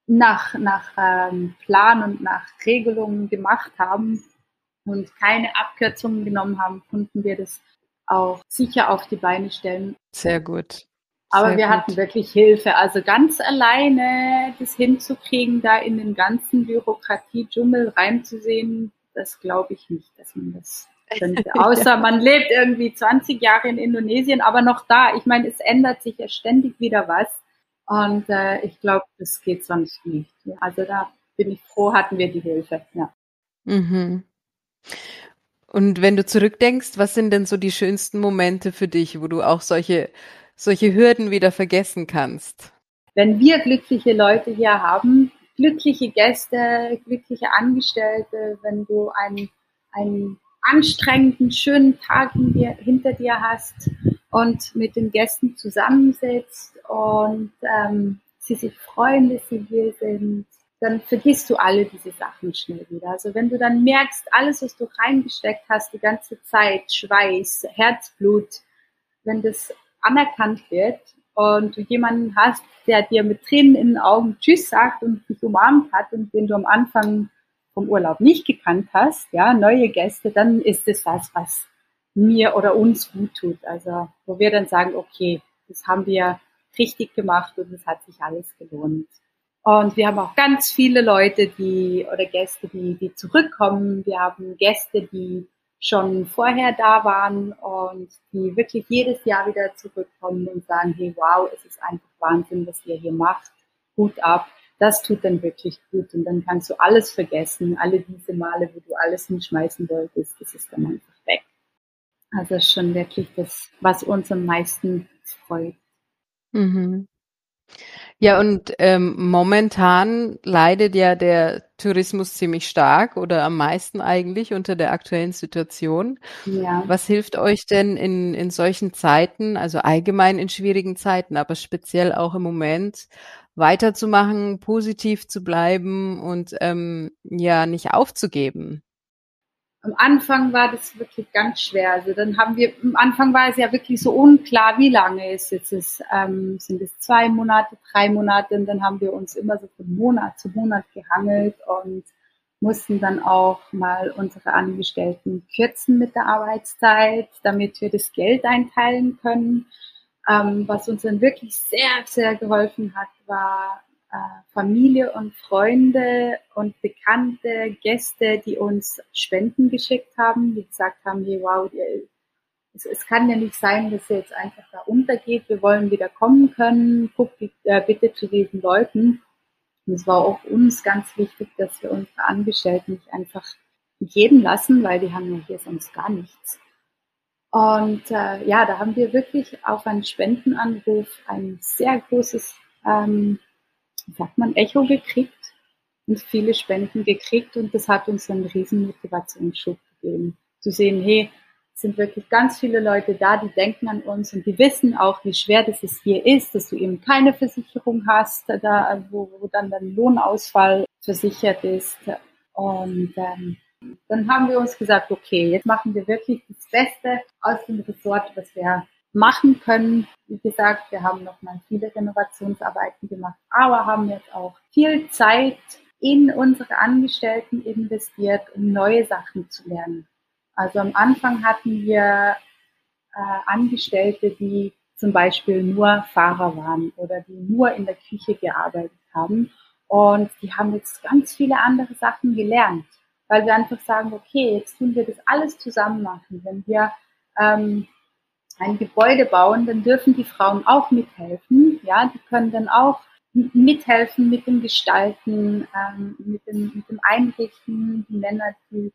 [SPEAKER 2] nach, nach ähm, Plan und nach Regelungen gemacht haben und keine Abkürzungen genommen haben, konnten wir das auch sicher auf die Beine stellen.
[SPEAKER 1] Sehr gut.
[SPEAKER 2] Aber
[SPEAKER 1] Sehr
[SPEAKER 2] wir
[SPEAKER 1] gut.
[SPEAKER 2] hatten wirklich Hilfe. Also ganz alleine das hinzukriegen, da in den ganzen Bürokratie-Dschungel reinzusehen, das glaube ich nicht, dass man das könnte. (laughs) Außer man lebt irgendwie 20 Jahre in Indonesien, aber noch da. Ich meine, es ändert sich ja ständig wieder was. Und äh, ich glaube, das geht sonst nicht. Also da bin ich froh, hatten wir die Hilfe. Ja.
[SPEAKER 1] Mhm. Und wenn du zurückdenkst, was sind denn so die schönsten Momente für dich, wo du auch solche, solche Hürden wieder vergessen kannst?
[SPEAKER 2] Wenn wir glückliche Leute hier haben, glückliche Gäste, glückliche Angestellte, wenn du einen, einen anstrengenden, schönen Tag hinter dir hast und mit den Gästen zusammensitzt und ähm, sie sich freuen, dass sie hier sind, dann vergisst du alle diese Sachen schnell wieder. Also wenn du dann merkst, alles, was du reingesteckt hast, die ganze Zeit, Schweiß, Herzblut, wenn das anerkannt wird und du jemanden hast, der dir mit Tränen in den Augen Tschüss sagt und dich umarmt hat und den du am Anfang vom Urlaub nicht gekannt hast, ja, neue Gäste, dann ist es was, was mir oder uns gut tut. Also wo wir dann sagen, okay, das haben wir richtig gemacht und es hat sich alles gelohnt. Und wir haben auch ganz viele Leute, die oder Gäste, die, die zurückkommen. Wir haben Gäste, die schon vorher da waren und die wirklich jedes Jahr wieder zurückkommen und sagen, hey, wow, es ist einfach Wahnsinn, was ihr hier macht. Hut ab. Das tut dann wirklich gut und dann kannst du alles vergessen. Alle diese Male, wo du alles hinschmeißen wolltest, das ist dann einfach weg. Also schon wirklich das, was uns am meisten freut.
[SPEAKER 1] Mhm. Ja, und ähm, momentan leidet ja der Tourismus ziemlich stark oder am meisten eigentlich unter der aktuellen Situation. Ja. Was hilft euch denn in, in solchen Zeiten, also allgemein in schwierigen Zeiten, aber speziell auch im Moment, weiterzumachen, positiv zu bleiben und ähm, ja nicht aufzugeben?
[SPEAKER 2] Am Anfang war das wirklich ganz schwer. Also dann haben wir, am Anfang war es ja wirklich so unklar, wie lange es jetzt ist. Ähm, sind es zwei Monate, drei Monate? Und dann haben wir uns immer so von Monat zu Monat gehangelt und mussten dann auch mal unsere Angestellten kürzen mit der Arbeitszeit, damit wir das Geld einteilen können. Ähm, was uns dann wirklich sehr, sehr geholfen hat, war Familie und Freunde und bekannte Gäste, die uns Spenden geschickt haben, die gesagt haben, hey, wow, es, es, kann ja nicht sein, dass ihr jetzt einfach da untergeht. Wir wollen wieder kommen können. Guckt äh, bitte zu diesen Leuten. Und es war auch uns ganz wichtig, dass wir unsere Angestellten nicht einfach gehen lassen, weil die haben ja hier sonst gar nichts. Und äh, ja, da haben wir wirklich auf einen Spendenanruf ein sehr großes, ähm, sagt man, Echo gekriegt und viele Spenden gekriegt und das hat uns einen riesen Motivationsschub gegeben. Zu sehen, hey, sind wirklich ganz viele Leute da, die denken an uns und die wissen auch, wie schwer das es hier ist, dass du eben keine Versicherung hast, da, wo, wo dann dein Lohnausfall versichert ist. Und ähm, dann haben wir uns gesagt, okay, jetzt machen wir wirklich das Beste aus dem Resort, was wir machen können. Wie gesagt, wir haben noch mal viele Renovationsarbeiten gemacht, aber haben jetzt auch viel Zeit in unsere Angestellten investiert, um neue Sachen zu lernen. Also am Anfang hatten wir äh, Angestellte, die zum Beispiel nur Fahrer waren oder die nur in der Küche gearbeitet haben. Und die haben jetzt ganz viele andere Sachen gelernt, weil wir einfach sagen, okay, jetzt tun wir das alles zusammen machen. Wenn wir ähm, ein Gebäude bauen, dann dürfen die Frauen auch mithelfen. Ja, die können dann auch mithelfen mit dem Gestalten, ähm, mit, dem, mit dem Einrichten. Die Männer, die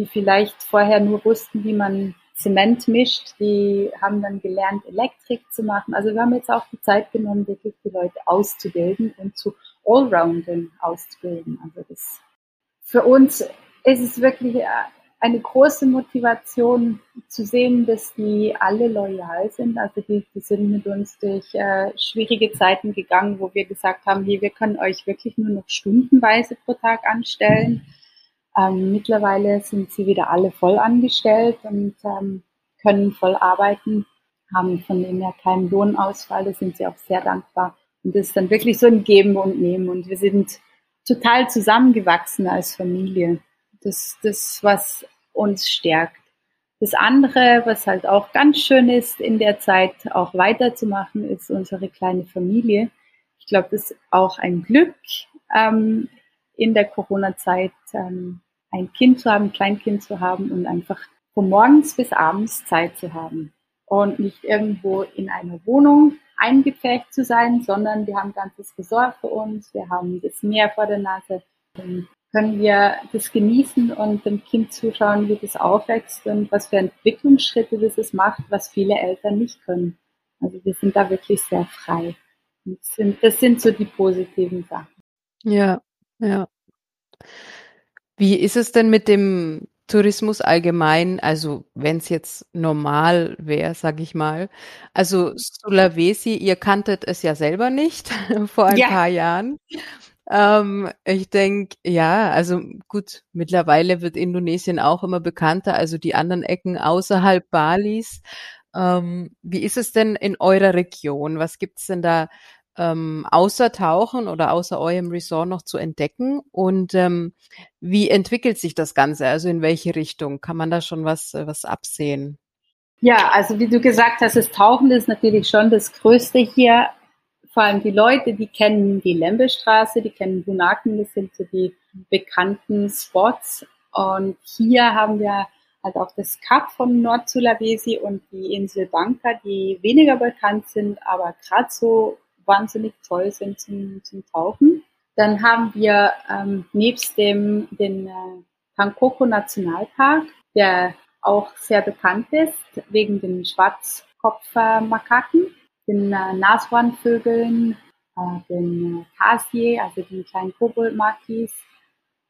[SPEAKER 2] die vielleicht vorher nur wussten, wie man Zement mischt, die haben dann gelernt, Elektrik zu machen. Also wir haben jetzt auch die Zeit genommen, wirklich die Leute auszubilden und zu Allroundern auszubilden. Also das für uns ist es wirklich äh, eine große Motivation zu sehen, dass die alle loyal sind. Also die, die sind mit uns durch äh, schwierige Zeiten gegangen, wo wir gesagt haben, hier, wir können euch wirklich nur noch stundenweise pro Tag anstellen. Ähm, mittlerweile sind sie wieder alle voll angestellt und ähm, können voll arbeiten, haben von dem her keinen Lohnausfall, da sind sie auch sehr dankbar. Und das ist dann wirklich so ein Geben und Nehmen und wir sind total zusammengewachsen als Familie. Das, das, was uns stärkt. Das andere, was halt auch ganz schön ist, in der Zeit auch weiterzumachen, ist unsere kleine Familie. Ich glaube, das ist auch ein Glück, ähm, in der Corona-Zeit ähm, ein Kind zu haben, ein Kleinkind zu haben und einfach von morgens bis abends Zeit zu haben und nicht irgendwo in einer Wohnung eingepfercht zu sein, sondern wir haben ganzes Resort für uns, wir haben das Meer vor der Nase, können wir das genießen und dem Kind zuschauen, wie das aufwächst und was für Entwicklungsschritte das es macht, was viele Eltern nicht können. Also wir sind da wirklich sehr frei. Das sind, das sind so die positiven Sachen.
[SPEAKER 1] Ja, ja. Wie ist es denn mit dem Tourismus allgemein, also wenn es jetzt normal wäre, sage ich mal. Also Sulawesi, ihr kanntet es ja selber nicht (laughs) vor ein ja. paar Jahren. Ähm, ich denke, ja, also gut, mittlerweile wird Indonesien auch immer bekannter, also die anderen Ecken außerhalb Balis. Ähm, wie ist es denn in eurer Region? Was gibt's denn da ähm, außer Tauchen oder außer eurem Resort noch zu entdecken? Und ähm, wie entwickelt sich das Ganze? Also in welche Richtung? Kann man da schon was, äh, was absehen?
[SPEAKER 2] Ja, also wie du gesagt hast, das Tauchen ist natürlich schon das Größte hier. Vor allem die Leute, die kennen die Lembestraße, die kennen Bunaken, das sind so die bekannten Spots. Und hier haben wir halt auch das Kap von Nord-Sulawesi und die Insel Banka, die weniger bekannt sind, aber gerade so wahnsinnig toll sind zum, zum Tauchen. Dann haben wir ähm, nebst dem den äh, Pankoko Nationalpark, der auch sehr bekannt ist wegen den Schwarzkopfmakaken, den äh, Nashornvögeln, äh, den Kasie, also den kleinen Koboldmakis.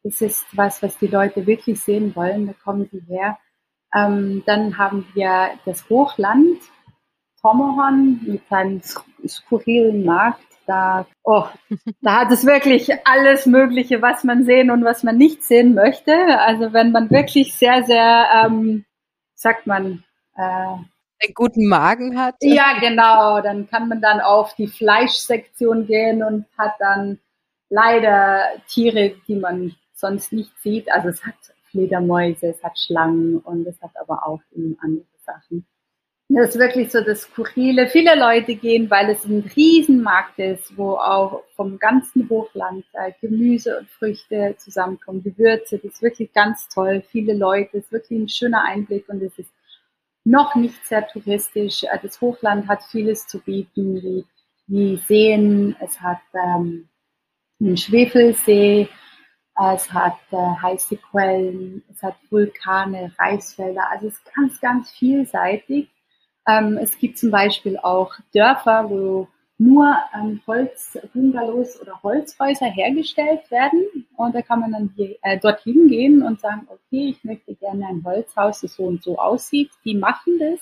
[SPEAKER 2] Das ist was, was die Leute wirklich sehen wollen. Da kommen sie her. Ähm, dann haben wir das Hochland, Tomahorn mit seinem skurrilen Markt. Da, oh, (laughs) da hat es wirklich alles Mögliche, was man sehen und was man nicht sehen möchte. Also wenn man wirklich sehr, sehr, ähm, sagt man,
[SPEAKER 1] äh, einen guten Magen hat.
[SPEAKER 2] Ja, genau. Dann kann man dann auf die Fleischsektion gehen und hat dann leider Tiere, die man sonst nicht sieht. Also es hat Fledermäuse, es hat Schlangen und es hat aber auch eben andere Sachen. Das ist wirklich so das Skurrile. Viele Leute gehen, weil es ein Riesenmarkt ist, wo auch vom ganzen Hochland äh, Gemüse und Früchte zusammenkommen, Gewürze. Das ist wirklich ganz toll. Viele Leute, das ist wirklich ein schöner Einblick und es ist noch nicht sehr touristisch. Äh, das Hochland hat vieles zu bieten, wie, wie Seen. Es hat ähm, einen Schwefelsee, es hat äh, heiße Quellen, es hat Vulkane, Reisfelder. Also es ist ganz, ganz vielseitig. Ähm, es gibt zum Beispiel auch Dörfer, wo nur ähm, Holzbungalows oder Holzhäuser hergestellt werden. Und da kann man dann hier, äh, dorthin gehen und sagen, okay, ich möchte gerne ein Holzhaus, das so und so aussieht. Die machen das,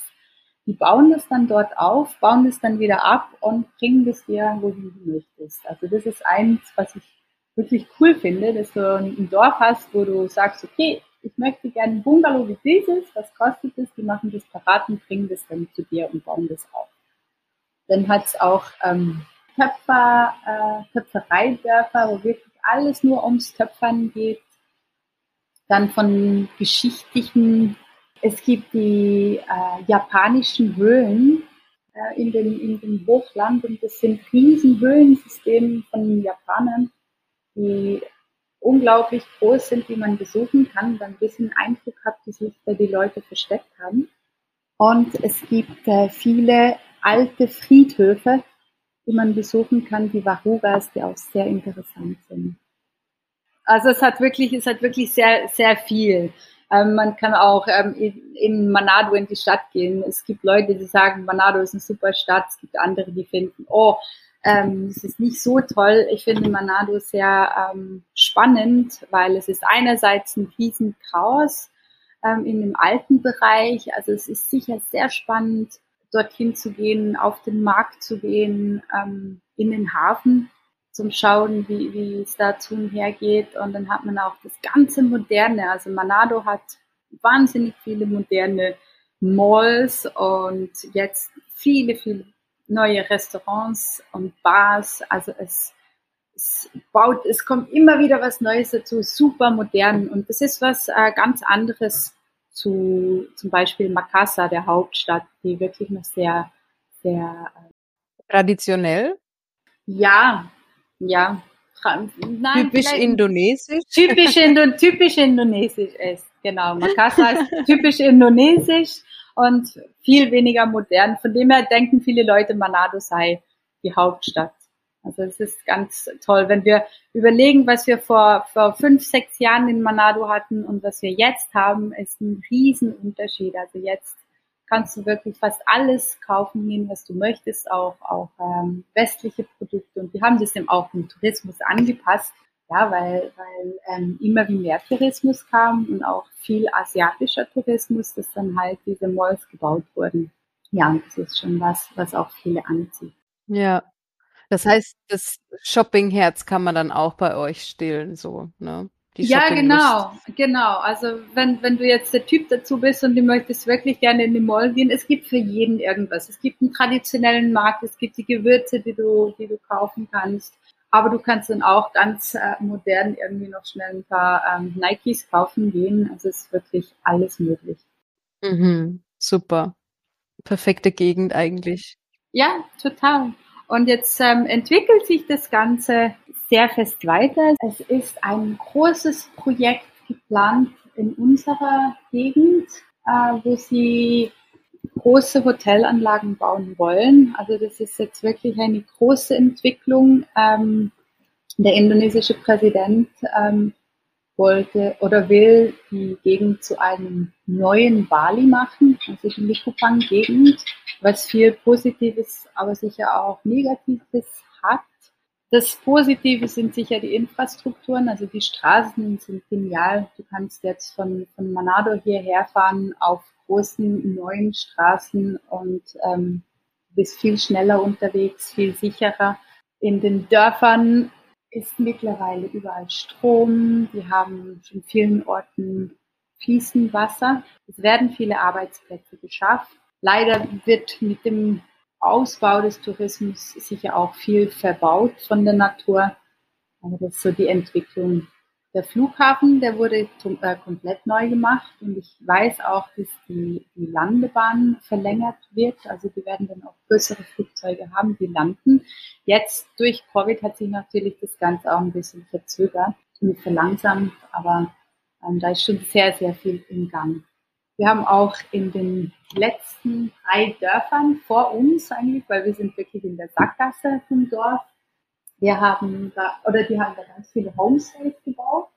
[SPEAKER 2] die bauen das dann dort auf, bauen das dann wieder ab und bringen das dir, wohin du möchtest. Also das ist eins, was ich wirklich cool finde, dass du ein Dorf hast, wo du sagst, okay, ich möchte gerne ein Bungalow wie dieses, was kostet es? Die machen das parat und bringen das dann zu dir und bauen das auf. Dann hat es auch ähm, Töpfer, äh, Töpfereidörfer, wo wirklich alles nur ums Töpfern geht. Dann von geschichtlichen, es gibt die äh, japanischen Höhlen äh, in, den, in dem Hochland und das sind riesen Höhlensysteme von Japanern, die unglaublich groß sind, die man besuchen kann, dann ein bisschen Eindruck hat, wie sich da die Leute versteckt haben. Und es gibt äh, viele alte Friedhöfe, die man besuchen kann, die Warugas, die auch sehr interessant sind. Also es hat wirklich, es hat wirklich sehr, sehr viel. Ähm, man kann auch ähm, in, in, Manado in die Stadt gehen. Es gibt Leute, die sagen, Manado ist eine super Stadt. Es gibt andere, die finden, oh, ähm, es ist nicht so toll. Ich finde Manado sehr ähm, spannend, weil es ist einerseits ein Riesenchaos ähm, in dem alten Bereich. Also es ist sicher sehr spannend, dorthin zu gehen, auf den Markt zu gehen, ähm, in den Hafen zum Schauen, wie, wie es dazu hergeht. Und dann hat man auch das ganze Moderne. Also Manado hat wahnsinnig viele moderne Malls und jetzt viele, viele neue Restaurants und Bars. Also es, es baut, es kommt immer wieder was Neues dazu, super modern. Und das ist was äh, ganz anderes zu zum Beispiel Makassar, der Hauptstadt, die wirklich noch sehr, sehr
[SPEAKER 1] äh, traditionell.
[SPEAKER 2] Ja, ja.
[SPEAKER 1] Nein, typisch indonesisch.
[SPEAKER 2] Typisch, Indo typisch indonesisch ist, genau. Makassar ist (laughs) typisch indonesisch und viel weniger modern. Von dem her denken viele Leute, Manado sei die Hauptstadt. Also es ist ganz toll, wenn wir überlegen, was wir vor, vor fünf, sechs Jahren in Manado hatten und was wir jetzt haben, ist ein Riesenunterschied. Also jetzt kannst du wirklich fast alles kaufen gehen, was du möchtest, auch, auch ähm, westliche Produkte. Und wir haben das eben auch im Tourismus angepasst. Ja, weil, weil ähm, immer wie mehr Tourismus kam und auch viel asiatischer Tourismus, dass dann halt diese Malls gebaut wurden. Ja, und das ist schon was, was auch viele anzieht.
[SPEAKER 1] Ja. Das heißt, das Shoppingherz kann man dann auch bei euch stillen, so, ne?
[SPEAKER 2] ja, genau, genau. Also wenn, wenn du jetzt der Typ dazu bist und du möchtest wirklich gerne in die Mall gehen, es gibt für jeden irgendwas. Es gibt einen traditionellen Markt, es gibt die Gewürze, die du, die du kaufen kannst. Aber du kannst dann auch ganz äh, modern irgendwie noch schnell ein paar ähm, Nikes kaufen gehen. Also es ist wirklich alles möglich.
[SPEAKER 1] Mhm, super. Perfekte Gegend eigentlich.
[SPEAKER 2] Ja, total. Und jetzt ähm, entwickelt sich das Ganze sehr fest weiter. Es ist ein großes Projekt geplant in unserer Gegend, äh, wo sie große Hotelanlagen bauen wollen. Also das ist jetzt wirklich eine große Entwicklung. Ähm, der indonesische Präsident ähm, wollte oder will die Gegend zu einem neuen Bali machen, also die Likupang-Gegend, was viel Positives, aber sicher auch Negatives hat. Das Positive sind sicher die Infrastrukturen, also die Straßen sind genial. Du kannst jetzt von, von Manado hierher fahren auf großen neuen Straßen und ähm, bist viel schneller unterwegs, viel sicherer. In den Dörfern ist mittlerweile überall Strom. Wir haben schon vielen Orten fließend Wasser. Es werden viele Arbeitsplätze geschafft. Leider wird mit dem Ausbau des Tourismus sicher auch viel verbaut von der Natur. Aber das ist so die Entwicklung. Der Flughafen, der wurde äh, komplett neu gemacht und ich weiß auch, dass die, die Landebahn verlängert wird. Also die werden dann auch größere Flugzeuge haben, die landen. Jetzt durch Covid hat sich natürlich das Ganze auch ein bisschen verzögert und verlangsamt, aber ähm, da ist schon sehr, sehr viel im Gang. Wir haben auch in den letzten drei Dörfern vor uns eigentlich, weil wir sind wirklich in der Sackgasse vom Dorf. Wir haben da, oder die haben da ganz viele Homestays gebaut,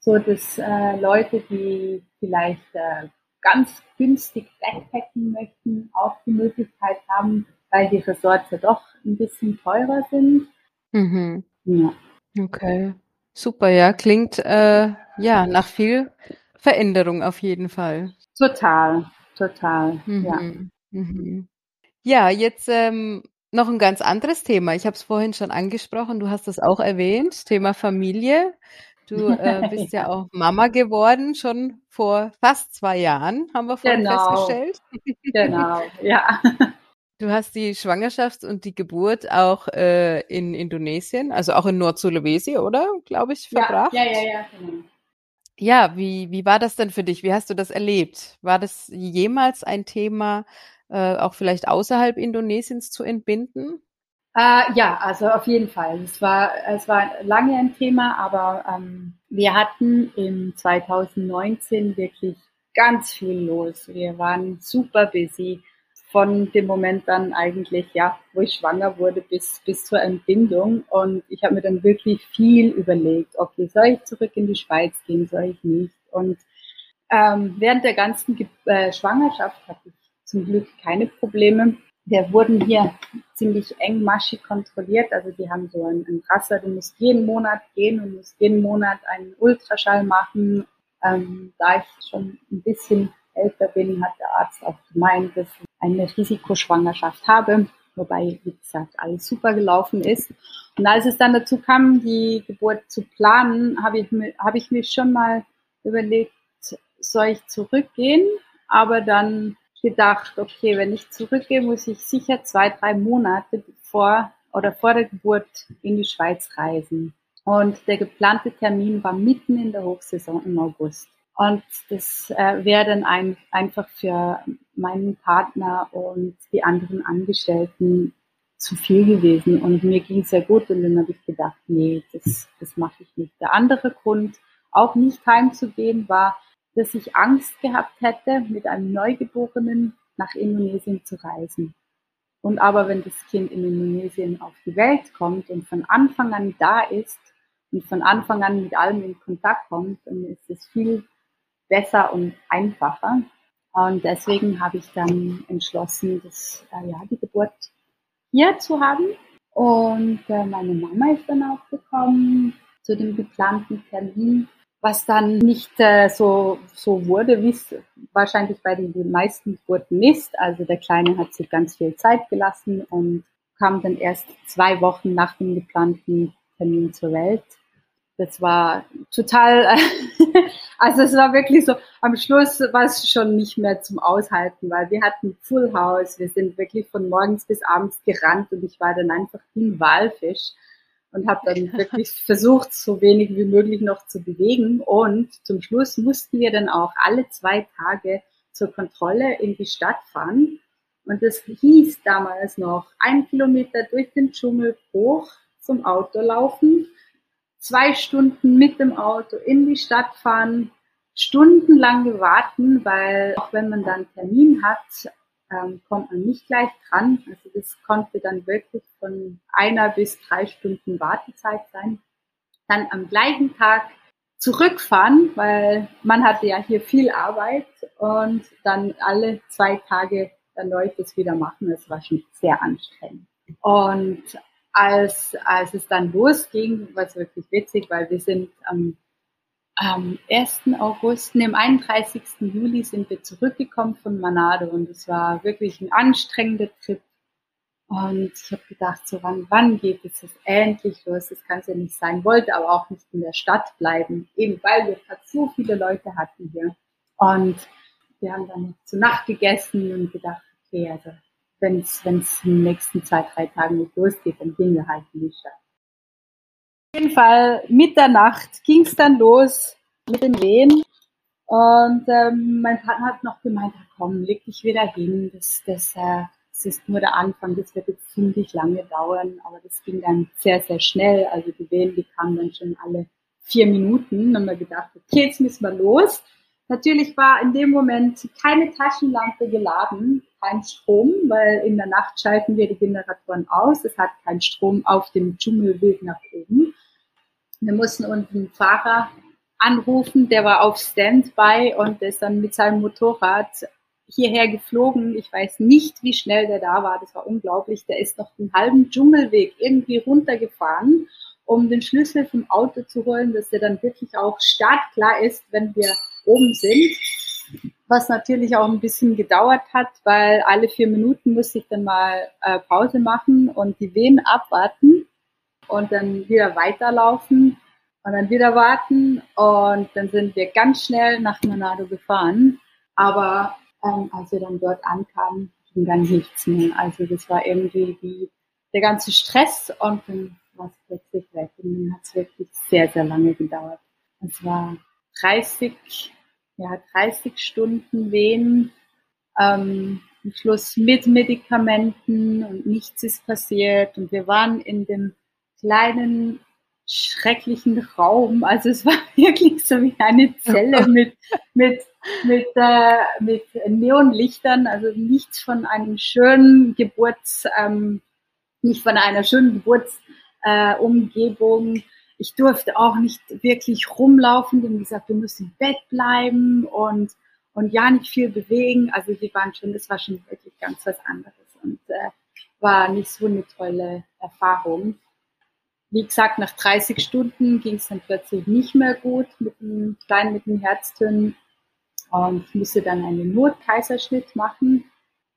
[SPEAKER 2] so dass äh, Leute, die vielleicht äh, ganz günstig backpacken möchten, auch die Möglichkeit haben, weil die Resorts ja doch ein bisschen teurer sind.
[SPEAKER 1] Mhm. Ja. Okay. Super, ja, klingt äh, ja nach viel Veränderung auf jeden Fall.
[SPEAKER 2] Total, total,
[SPEAKER 1] mhm. ja. Mhm. Ja, jetzt ähm, noch ein ganz anderes Thema. Ich habe es vorhin schon angesprochen, du hast es auch erwähnt, Thema Familie. Du äh, (laughs) bist ja. ja. auch Mama geworden, schon vor fast zwei Jahren, haben wir vorhin genau. festgestellt. (laughs)
[SPEAKER 2] Genau, ja.
[SPEAKER 1] Du hast die Schwangerschaft und die Geburt auch äh, in Indonesien, also auch in Nord-Sulawesi, oder? Glaube ich, verbracht.
[SPEAKER 2] Ja, ja, ja, ja. Genau.
[SPEAKER 1] Ja, wie, wie war das denn für dich? Wie hast du das erlebt? War das jemals ein Thema, äh, auch vielleicht außerhalb Indonesiens zu entbinden?
[SPEAKER 2] Äh, ja, also auf jeden Fall. Es war, es war lange ein Thema, aber ähm, wir hatten im 2019 wirklich ganz viel los. Wir waren super busy von dem Moment dann eigentlich, ja, wo ich schwanger wurde, bis, bis zur Entbindung. Und ich habe mir dann wirklich viel überlegt, okay, soll ich zurück in die Schweiz gehen, soll ich nicht? Und ähm, während der ganzen Ge äh, Schwangerschaft hatte ich zum Glück keine Probleme. Wir wurden hier ziemlich engmaschig kontrolliert. Also die haben so ein, ein Raster, du musst jeden Monat gehen und musst jeden Monat einen Ultraschall machen. Ähm, da ich schon ein bisschen älter bin, hat der Arzt auch gemeint, dass ich eine Risikoschwangerschaft habe, wobei, wie gesagt, alles super gelaufen ist. Und als es dann dazu kam, die Geburt zu planen, habe ich, mir, habe ich mir schon mal überlegt, soll ich zurückgehen? Aber dann gedacht, okay, wenn ich zurückgehe, muss ich sicher zwei, drei Monate vor oder vor der Geburt in die Schweiz reisen. Und der geplante Termin war mitten in der Hochsaison im August. Und das äh, wäre dann ein, einfach für meinen Partner und die anderen Angestellten zu viel gewesen. Und mir ging es sehr gut und dann habe ich gedacht, nee, das, das mache ich nicht. Der andere Grund, auch nicht heimzugehen, war, dass ich Angst gehabt hätte, mit einem Neugeborenen nach Indonesien zu reisen. Und aber wenn das Kind in Indonesien auf die Welt kommt und von Anfang an da ist und von Anfang an mit allem in Kontakt kommt, dann ist es viel besser und einfacher. Und deswegen habe ich dann entschlossen, das, äh, ja, die Geburt hier zu haben. Und äh, meine Mama ist dann auch gekommen zu dem geplanten Termin, was dann nicht äh, so, so wurde, wie es wahrscheinlich bei den, meisten Geburten ist. Also der Kleine hat sich ganz viel Zeit gelassen und kam dann erst zwei Wochen nach dem geplanten Termin zur Welt. Das war total, (laughs) also es war wirklich so, am Schluss war es schon nicht mehr zum Aushalten, weil wir hatten Full House, wir sind wirklich von morgens bis abends gerannt und ich war dann einfach wie ein Walfisch und habe dann wirklich versucht, so wenig wie möglich noch zu bewegen. Und zum Schluss mussten wir dann auch alle zwei Tage zur Kontrolle in die Stadt fahren. Und das hieß damals noch ein Kilometer durch den Dschungel hoch zum Auto laufen zwei Stunden mit dem Auto in die Stadt fahren, stundenlang warten, weil auch wenn man dann Termin hat, ähm, kommt man nicht gleich dran. Also das konnte dann wirklich von einer bis drei Stunden Wartezeit sein. Dann am gleichen Tag zurückfahren, weil man hatte ja hier viel Arbeit und dann alle zwei Tage erneut das wieder machen. Das war schon sehr anstrengend. Und als, als es dann losging, war es wirklich witzig, weil wir sind am, am 1. August, ne, am 31. Juli sind wir zurückgekommen von Manado und es war wirklich ein anstrengender Trip. Und ich habe gedacht, so wann, wann geht es jetzt endlich los? Das kann es ja nicht sein. Wollte aber auch nicht in der Stadt bleiben, eben weil wir gerade so viele Leute hatten hier. Und wir haben dann zu Nacht gegessen und gedacht, okay, also wenn es in den nächsten zwei, drei Tagen nicht losgeht, dann gehen wir halt in die Stadt. Jeden Fall, Mitternacht ging es dann los mit den Wehen. Und ähm, mein Partner hat noch gemeint, komm, leg dich wieder hin. Das, das, äh, das ist nur der Anfang, das wird jetzt ziemlich lange dauern. Aber das ging dann sehr, sehr schnell. Also die Wehen, die kamen dann schon alle vier Minuten. Und wir gedacht, okay, jetzt müssen wir los. Natürlich war in dem Moment keine Taschenlampe geladen, kein Strom, weil in der Nacht schalten wir die Generatoren aus. Es hat keinen Strom auf dem Dschungelweg nach oben. Wir mussten unseren Fahrer anrufen, der war auf Standby und ist dann mit seinem Motorrad hierher geflogen. Ich weiß nicht, wie schnell der da war. Das war unglaublich. Der ist noch den halben Dschungelweg irgendwie runtergefahren, um den Schlüssel vom Auto zu holen, dass der dann wirklich auch startklar ist, wenn wir oben sind. Was natürlich auch ein bisschen gedauert hat, weil alle vier Minuten musste ich dann mal äh, Pause machen und die Wehen abwarten und dann wieder weiterlaufen und dann wieder warten und dann sind wir ganz schnell nach Manado gefahren. Aber ähm, als wir dann dort ankamen, ging dann nichts mehr. Also das war irgendwie die, der ganze Stress und dann war es plötzlich weg. Und dann hat es wirklich sehr, sehr lange gedauert. Es war 30 ja, 30 Stunden Wehen, ähm, am Schluss mit Medikamenten und nichts ist passiert. Und wir waren in dem kleinen, schrecklichen Raum. Also es war (laughs) wirklich so wie eine Zelle (laughs) mit, mit, mit, äh, mit Neonlichtern. Also nichts von einem schönen Geburts, ähm, nicht von einer schönen Geburtsumgebung. Äh, ich durfte auch nicht wirklich rumlaufen. Haben gesagt, du musst im Bett bleiben und, und ja nicht viel bewegen. Also die waren schon, das war schon wirklich ganz was anderes und äh, war nicht so eine tolle Erfahrung. Wie gesagt, nach 30 Stunden ging es dann plötzlich nicht mehr gut mit dem Kleinen, mit dem Herztönen und ich musste dann einen Notkaiserschnitt machen,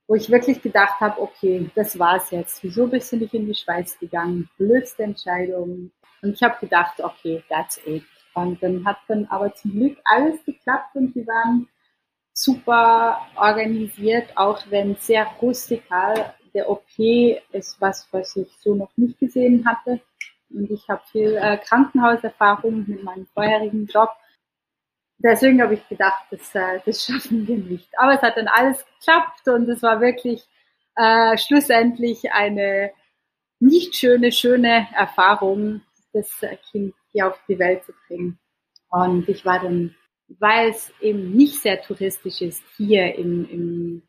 [SPEAKER 2] wo ich wirklich gedacht habe, okay, das war's jetzt. Wieso bist du nicht in die Schweiz gegangen? Blödste Entscheidung. Und ich habe gedacht, okay, that's it. Und dann hat dann aber zum Glück alles geklappt und die waren super organisiert, auch wenn sehr rustikal. Der OP ist was, was ich so noch nicht gesehen hatte. Und ich habe viel äh, Krankenhauserfahrung mit meinem vorherigen Job. Deswegen habe ich gedacht, das, äh, das schaffen wir nicht. Aber es hat dann alles geklappt und es war wirklich äh, schlussendlich eine nicht schöne, schöne Erfahrung, das Kind hier auf die Welt zu bringen. Und ich war dann, weil es eben nicht sehr touristisch ist, hier in, in,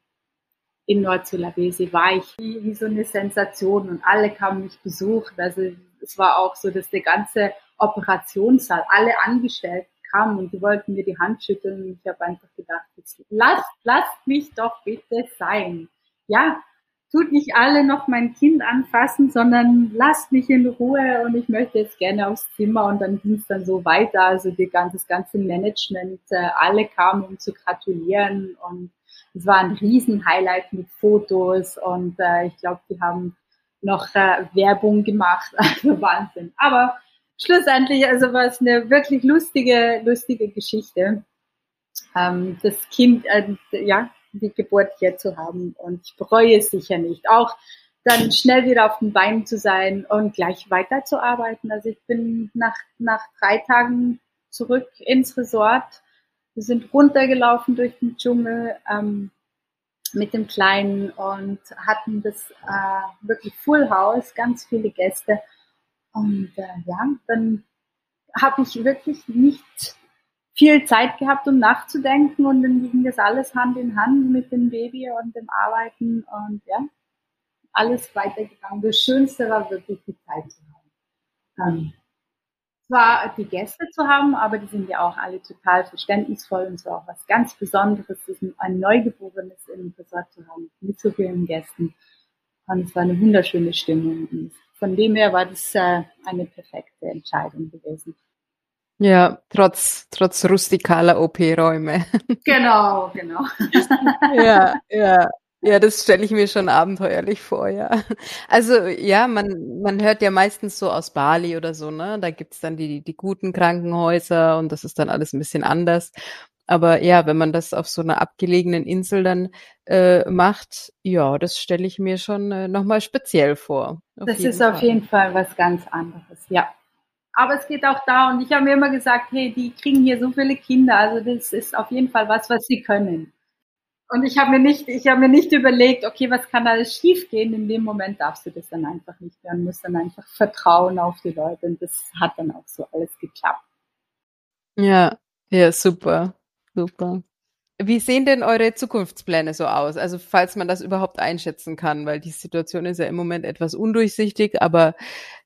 [SPEAKER 2] in Nord-Sulawesi, war ich wie, wie so eine Sensation und alle kamen mich besuchen. Also es war auch so, dass der ganze Operationssaal, alle Angestellten kamen und die wollten mir die Hand schütteln. Und ich habe einfach gedacht, lasst, lasst mich doch bitte sein. Ja, tut nicht alle noch mein Kind anfassen, sondern lasst mich in Ruhe und ich möchte jetzt gerne aufs Zimmer und dann ging es dann so weiter. Also die, das ganze Management, äh, alle kamen, um zu gratulieren und es war ein Riesen-Highlight mit Fotos und äh, ich glaube, die haben noch äh, Werbung gemacht, (laughs) also Wahnsinn. Aber schlussendlich, also war es eine wirklich lustige, lustige Geschichte. Ähm, das Kind, äh, ja, die Geburt hier zu haben. Und ich bereue es sicher nicht. Auch dann schnell wieder auf den Beinen zu sein und gleich weiterzuarbeiten. Also ich bin nach, nach drei Tagen zurück ins Resort. Wir sind runtergelaufen durch den Dschungel ähm, mit dem Kleinen und hatten das äh, wirklich Full House, ganz viele Gäste. Und äh, ja, dann habe ich wirklich nicht viel Zeit gehabt, um nachzudenken und dann ging das alles Hand in Hand mit dem Baby und dem Arbeiten und ja, alles weitergegangen. Das Schönste war wirklich die Zeit zu haben. Ähm, zwar die Gäste zu haben, aber die sind ja auch alle total verständnisvoll und so auch was ganz Besonderes, ein Neugeborenes im Resort zu haben, mit so vielen Gästen. Und es war eine wunderschöne Stimmung. Und von dem her war das äh, eine perfekte Entscheidung gewesen.
[SPEAKER 1] Ja, trotz, trotz rustikaler OP-Räume.
[SPEAKER 2] Genau, genau. (laughs)
[SPEAKER 1] ja, ja. Ja, das stelle ich mir schon abenteuerlich vor, ja. Also ja, man, man hört ja meistens so aus Bali oder so, ne? Da gibt's dann die, die guten Krankenhäuser und das ist dann alles ein bisschen anders. Aber ja, wenn man das auf so einer abgelegenen Insel dann äh, macht, ja, das stelle ich mir schon äh, nochmal speziell vor.
[SPEAKER 2] Das ist Fall. auf jeden Fall was ganz anderes, ja. Aber es geht auch da und ich habe mir immer gesagt, hey, die kriegen hier so viele Kinder, also das ist auf jeden Fall was, was sie können. Und ich habe mir nicht, ich habe mir nicht überlegt, okay, was kann alles schiefgehen? In dem Moment darfst du das dann einfach nicht mehr und musst dann einfach vertrauen auf die Leute und das hat dann auch so alles geklappt.
[SPEAKER 1] Ja, ja, super, super. Wie sehen denn eure Zukunftspläne so aus? Also falls man das überhaupt einschätzen kann, weil die Situation ist ja im Moment etwas undurchsichtig, aber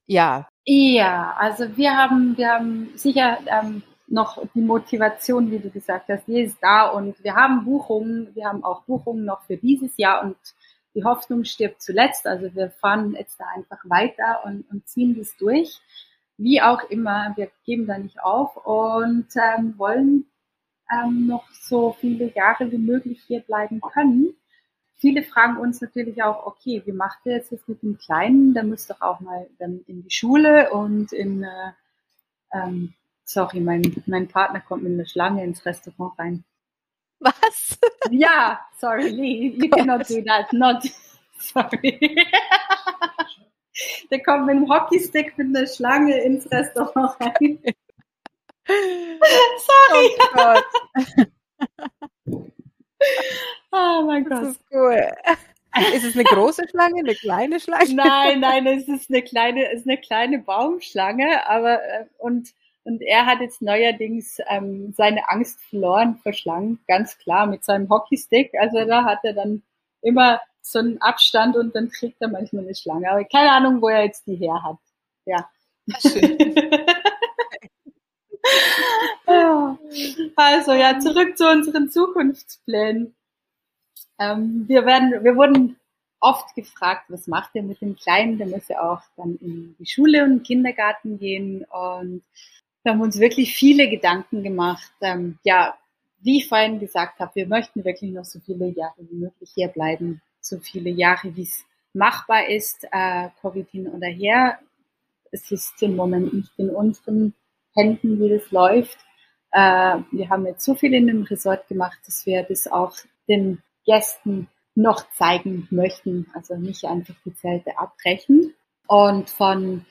[SPEAKER 1] ja.
[SPEAKER 2] Ja, also wir haben, wir haben sicher ähm, noch die Motivation, wie du gesagt hast, die ist da und wir haben Buchungen, wir haben auch Buchungen noch für dieses Jahr und die Hoffnung stirbt zuletzt. Also wir fahren jetzt da einfach weiter und, und ziehen das durch. Wie auch immer, wir geben da nicht auf und ähm, wollen ähm, noch so viele Jahre wie möglich hier bleiben können. Viele fragen uns natürlich auch, okay, wie macht ihr jetzt das mit dem Kleinen? Der muss doch auch mal dann in die Schule und in äh, ähm, Sorry, mein, mein Partner kommt mit einer Schlange ins Restaurant rein.
[SPEAKER 1] Was?
[SPEAKER 2] Ja, sorry, Lee, you (laughs) cannot do that. Not, sorry. Der kommt mit einem Hockeystick mit einer Schlange ins Restaurant rein. (laughs) Sorry. Oh, (laughs) oh mein Gott. Das ist cool.
[SPEAKER 1] Ist es eine große Schlange, eine kleine Schlange?
[SPEAKER 2] Nein, nein, es ist eine kleine, es ist eine kleine Baumschlange, aber äh, und und er hat jetzt neuerdings ähm, seine Angst verloren vor Schlangen, ganz klar, mit seinem Hockeystick. Also da hat er dann immer so einen Abstand und dann kriegt er manchmal eine Schlange. Aber keine Ahnung, wo er jetzt die her hat. Ja. (laughs) also ja, zurück zu unseren Zukunftsplänen. Ähm, wir werden, wir wurden oft gefragt, was macht ihr mit dem Kleinen? Der muss ja auch dann in die Schule und den Kindergarten gehen und wir haben uns wirklich viele Gedanken gemacht. Ähm, ja, wie ich vorhin gesagt habe, wir möchten wirklich noch so viele Jahre wie möglich hier bleiben. So viele Jahre, wie es machbar ist, äh, Covid hin oder her. Es ist im Moment nicht in unseren Händen, wie das läuft. Äh, wir haben jetzt so viel in dem Resort gemacht, dass wir das auch den Gästen noch zeigen möchten. Also nicht einfach die Zelte abbrechen. Und von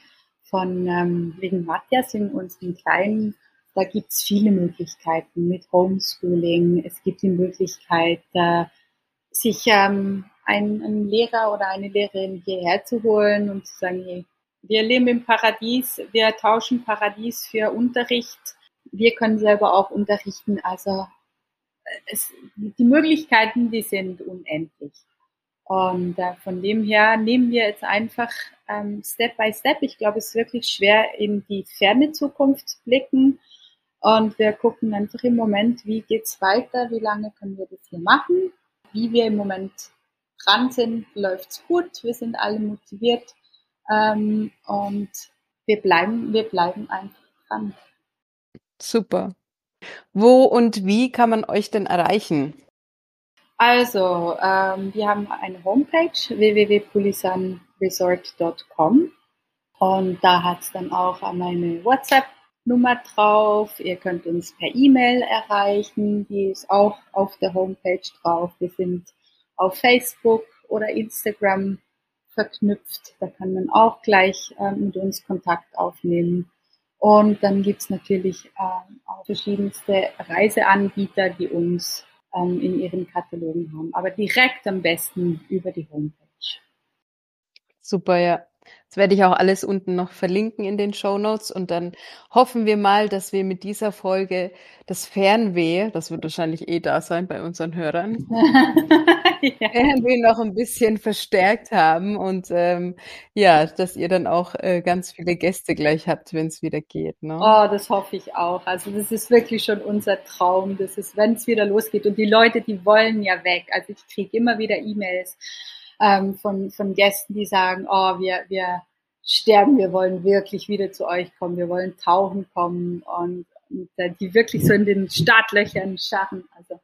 [SPEAKER 2] von ähm, wegen Matthias in unserem Kleinen, da gibt's viele Möglichkeiten mit Homeschooling. Es gibt die Möglichkeit, äh, sich ähm, einen, einen Lehrer oder eine Lehrerin hierher zu holen und zu sagen, hey, wir leben im Paradies, wir tauschen Paradies für Unterricht, wir können selber auch unterrichten. Also äh, es, die Möglichkeiten, die sind unendlich. Und äh, von dem her nehmen wir jetzt einfach ähm, Step by Step. Ich glaube, es ist wirklich schwer in die ferne Zukunft blicken. Und wir gucken einfach im Moment, wie geht's weiter, wie lange können wir das hier machen, wie wir im Moment dran sind, läuft's gut, wir sind alle motiviert ähm, und wir bleiben, wir bleiben einfach dran.
[SPEAKER 1] Super. Wo und wie kann man euch denn erreichen?
[SPEAKER 2] Also, ähm, wir haben eine Homepage www.pulisanresort.com und da hat es dann auch meine WhatsApp-Nummer drauf. Ihr könnt uns per E-Mail erreichen, die ist auch auf der Homepage drauf. Wir sind auf Facebook oder Instagram verknüpft. Da kann man auch gleich äh, mit uns Kontakt aufnehmen. Und dann gibt's natürlich äh, auch verschiedenste Reiseanbieter, die uns ähm, in ihren Katalogen haben. Aber direkt am besten über die Homepage.
[SPEAKER 1] Super, ja. Das werde ich auch alles unten noch verlinken in den Show Notes und dann hoffen wir mal, dass wir mit dieser Folge das Fernweh, das wird wahrscheinlich eh da sein bei unseren Hörern, (laughs) ja. Fernweh noch ein bisschen verstärkt haben und ähm, ja, dass ihr dann auch äh, ganz viele Gäste gleich habt, wenn es wieder geht. Ne?
[SPEAKER 2] Oh, das hoffe ich auch. Also das ist wirklich schon unser Traum. Das ist, wenn es wieder losgeht und die Leute, die wollen ja weg. Also ich kriege immer wieder E-Mails ähm, von, von Gästen, die sagen, oh, wir, wir sterben, wir wollen wirklich wieder zu euch kommen, wir wollen tauchen kommen und, und äh, die wirklich so in den Startlöchern scharren. Also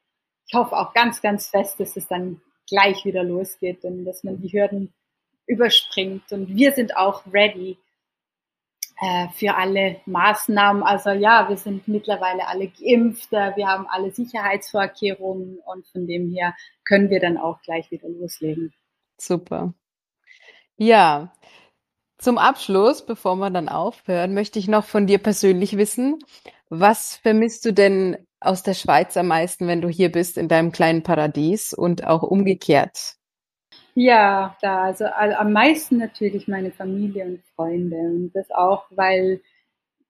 [SPEAKER 2] ich hoffe auch ganz, ganz fest, dass es dann gleich wieder losgeht und dass man die Hürden überspringt. Und wir sind auch ready äh, für alle Maßnahmen. Also ja, wir sind mittlerweile alle geimpft, äh, wir haben alle Sicherheitsvorkehrungen und von dem her können wir dann auch gleich wieder loslegen.
[SPEAKER 1] Super. Ja, zum Abschluss, bevor wir dann aufhören, möchte ich noch von dir persönlich wissen, was vermisst du denn aus der Schweiz am meisten, wenn du hier bist in deinem kleinen Paradies und auch umgekehrt?
[SPEAKER 2] Ja, da, also, am meisten natürlich meine Familie und Freunde und das auch, weil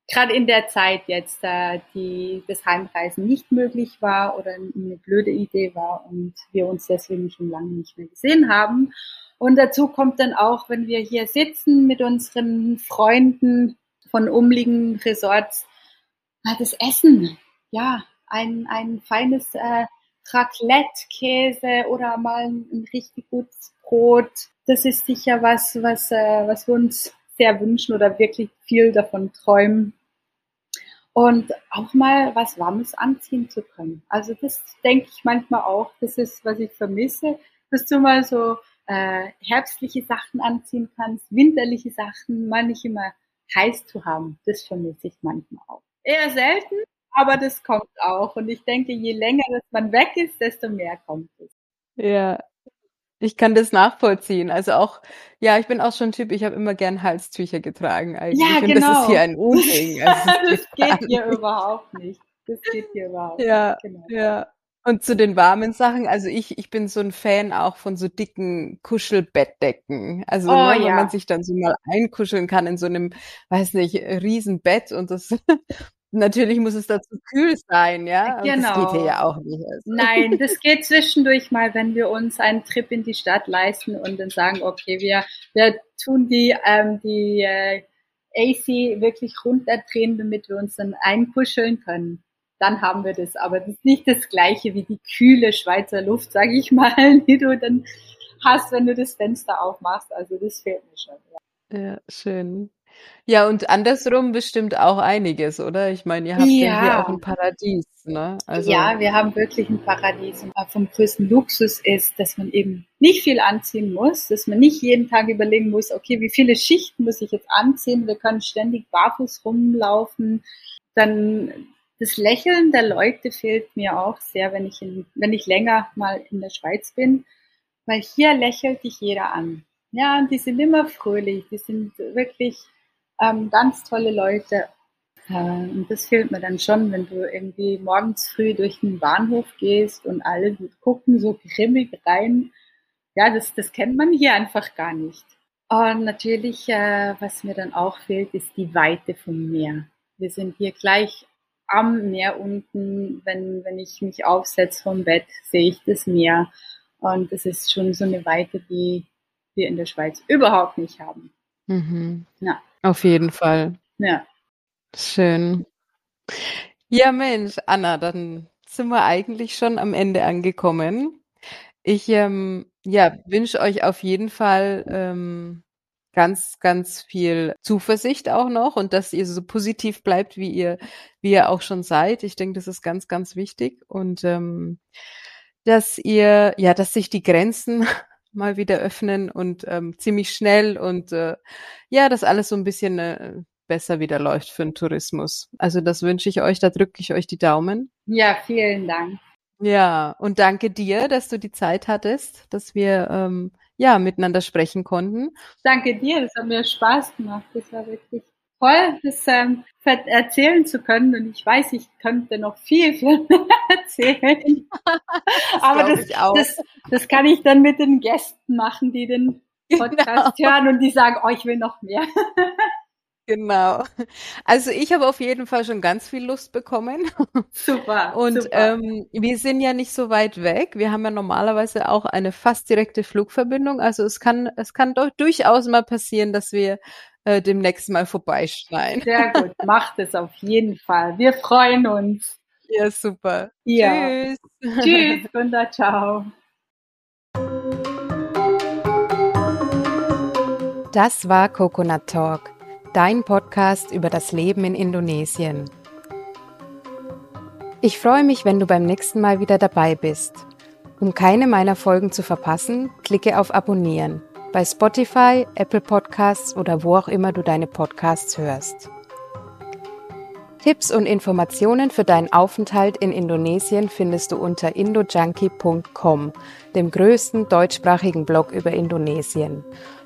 [SPEAKER 2] gerade in der Zeit jetzt äh, die das Heimreisen nicht möglich war oder eine blöde Idee war und wir uns deswegen schon lange nicht mehr gesehen haben. Und dazu kommt dann auch, wenn wir hier sitzen mit unseren Freunden von umliegenden Resorts, das Essen. Ja, ein, ein feines äh, Raclette-Käse oder mal ein, richtig gutes Brot. Das ist sicher was, was, äh, was wir uns sehr wünschen oder wirklich viel davon träumen. Und auch mal was Warmes anziehen zu können. Also das denke ich manchmal auch, das ist, was ich vermisse, dass du mal so äh, herbstliche Sachen anziehen kannst, winterliche Sachen, mal nicht immer heiß zu haben. Das vermisse ich manchmal auch. Eher selten, aber das kommt auch. Und ich denke, je länger dass man weg ist, desto mehr kommt es.
[SPEAKER 1] Ja, ich kann das nachvollziehen. Also auch, ja, ich bin auch schon ein Typ, ich habe immer gern Halstücher getragen eigentlich.
[SPEAKER 2] Ja,
[SPEAKER 1] Und
[SPEAKER 2] genau.
[SPEAKER 1] das ist hier ein Unding. Also
[SPEAKER 2] das (laughs) geht hier überhaupt nicht. Das geht hier überhaupt
[SPEAKER 1] ja,
[SPEAKER 2] nicht. Genau.
[SPEAKER 1] Ja. Und zu den warmen Sachen, also ich, ich bin so ein Fan auch von so dicken Kuschelbettdecken. Also
[SPEAKER 2] Oh,
[SPEAKER 1] ne, wenn
[SPEAKER 2] ja.
[SPEAKER 1] man sich dann so mal einkuscheln kann in so einem, weiß nicht, Riesenbett und das (laughs) natürlich muss es dazu kühl sein, ja. Und das
[SPEAKER 2] Genau.
[SPEAKER 1] geht hier ja auch nicht. Also.
[SPEAKER 2] Nein, das geht zwischendurch mal, wenn wir uns einen Trip in die Stadt leisten und dann sagen, okay, wir, wir tun die, ähm, die äh, AC wirklich runterdrehen, damit wir uns dann einkuscheln können. Dann haben wir das. Aber das ist nicht das gleiche wie die kühle Schweizer Luft, sage ich mal, (laughs) die du dann hast, wenn du das Fenster aufmachst. Also das fehlt mir schon. Ja.
[SPEAKER 1] Ja, schön. Ja, und andersrum bestimmt auch einiges, oder? Ich meine, ihr habt ja,
[SPEAKER 2] Ja.
[SPEAKER 1] hier auch ein Paradies, ne? Also,
[SPEAKER 2] Ja, wir haben wirklich ein Paradies. Und vom größten Luxus ist, dass man eben nicht viel anziehen muss, dass man nicht jeden Tag überlegen muss, okay, wie viele Schichten muss ich jetzt anziehen? Wir können ständig barfuß rumlaufen. Dann das Lächeln der Leute fehlt mir auch sehr, wenn ich, in, wenn ich länger mal in der Schweiz bin, weil hier lächelt dich jeder an. Ja, und die sind immer fröhlich, die sind wirklich ähm, ganz tolle Leute. Äh, Und das fehlt mir dann schon, wenn du irgendwie morgens früh durch den Bahnhof gehst und alle gucken so grimmig rein. Ja, das, das kennt man hier einfach gar nicht. Und natürlich, äh, was mir dann auch fehlt, ist die Weite vom Meer. Wir sind hier gleich am Meer unten. Wenn, wenn ich mich aufsetze vom Bett, sehe ich das Meer. Und das ist schon so eine Weite, die wir in der Schweiz überhaupt nicht haben.
[SPEAKER 1] Mhm.
[SPEAKER 2] Ja,
[SPEAKER 1] Auf jeden Fall.
[SPEAKER 2] ja.
[SPEAKER 1] Schön. Ja, Mensch, Anna, dann sind wir eigentlich schon am Ende angekommen. Ich ähm, ja, wünsche euch auf jeden Fall ähm, ganz, ganz viel Zuversicht auch noch und dass ihr so positiv bleibt, wie ihr, wie ihr auch schon seid. Ich denke, das ist ganz, ganz wichtig und ähm, dass ihr, ja, dass sich die Grenzen mal wieder öffnen und ähm, ziemlich schnell und äh, ja, dass alles so ein bisschen äh, besser wieder läuft für den Tourismus. Also das wünsche ich euch, da drücke ich euch die Daumen.
[SPEAKER 2] Ja, vielen Dank.
[SPEAKER 1] Ja, und danke dir, dass du die Zeit hattest, dass wir ähm, ja miteinander sprechen konnten.
[SPEAKER 2] Danke dir, das hat mir Spaß gemacht. Das war wirklich toll, das ähm, erzählen zu können. Und ich weiß, ich könnte noch viel, viel (laughs) mehr erzählen. Aber das,
[SPEAKER 1] ich auch.
[SPEAKER 2] das, das kann ich dann mit den Gästen machen, die den Podcast hören und die sagen, oh, ich will noch mehr. (laughs)
[SPEAKER 1] Genau. Also ich habe auf jeden Fall schon ganz viel Lust bekommen.
[SPEAKER 2] Super. (laughs)
[SPEAKER 1] Und
[SPEAKER 2] super.
[SPEAKER 1] ähm, wir sind ja nicht so weit weg. Wir haben ja normalerweise auch eine fast direkte Flugverbindung. Also es kann, es kann doch durchaus mal passieren, dass wir äh, demnächst mal vorbeischneien.
[SPEAKER 2] Sehr gut, (laughs) macht es auf jeden Fall. Wir freuen uns.
[SPEAKER 1] Ja, super.
[SPEAKER 2] Ja.
[SPEAKER 1] Tschüss.
[SPEAKER 2] Tschüss, (laughs) Gunda, ciao.
[SPEAKER 1] Das war Coconut Talk, dein Podcast über das Leben in Indonesien. Ich freue mich, wenn du beim nächsten Mal wieder dabei bist. Um keine meiner Folgen zu verpassen, klicke auf Abonnieren bei Spotify, Apple Podcasts oder wo auch immer du deine Podcasts hörst. Tipps und Informationen für deinen Aufenthalt in Indonesien findest du unter indojunkie.com, dem größten deutschsprachigen Blog über Indonesien.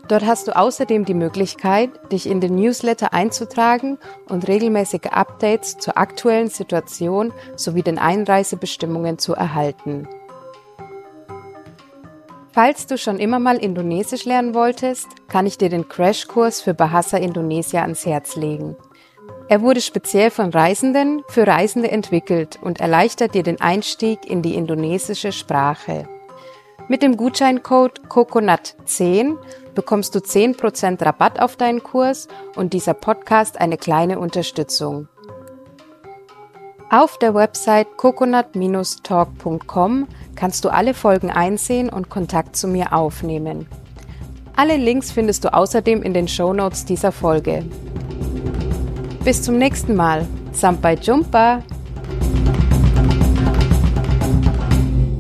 [SPEAKER 1] Dort hast du außerdem die Möglichkeit, dich in den Newsletter einzutragen und regelmäßige Updates zur aktuellen Situation sowie den Einreisebestimmungen zu erhalten. Falls du schon immer mal Indonesisch lernen wolltest, kann ich dir den Crashkurs für Bahasa Indonesia ans Herz legen. Er wurde speziell von Reisenden für Reisende entwickelt und erleichtert dir den Einstieg in die indonesische Sprache. Mit dem Gutscheincode COCONUT10 bekommst du 10% Rabatt auf deinen Kurs und dieser Podcast eine kleine Unterstützung. Auf der Website coconut-talk.com kannst du alle Folgen einsehen und Kontakt zu mir aufnehmen. Alle Links findest du außerdem in den Show Notes dieser Folge. Bis zum nächsten Mal. Sampai Jumpa!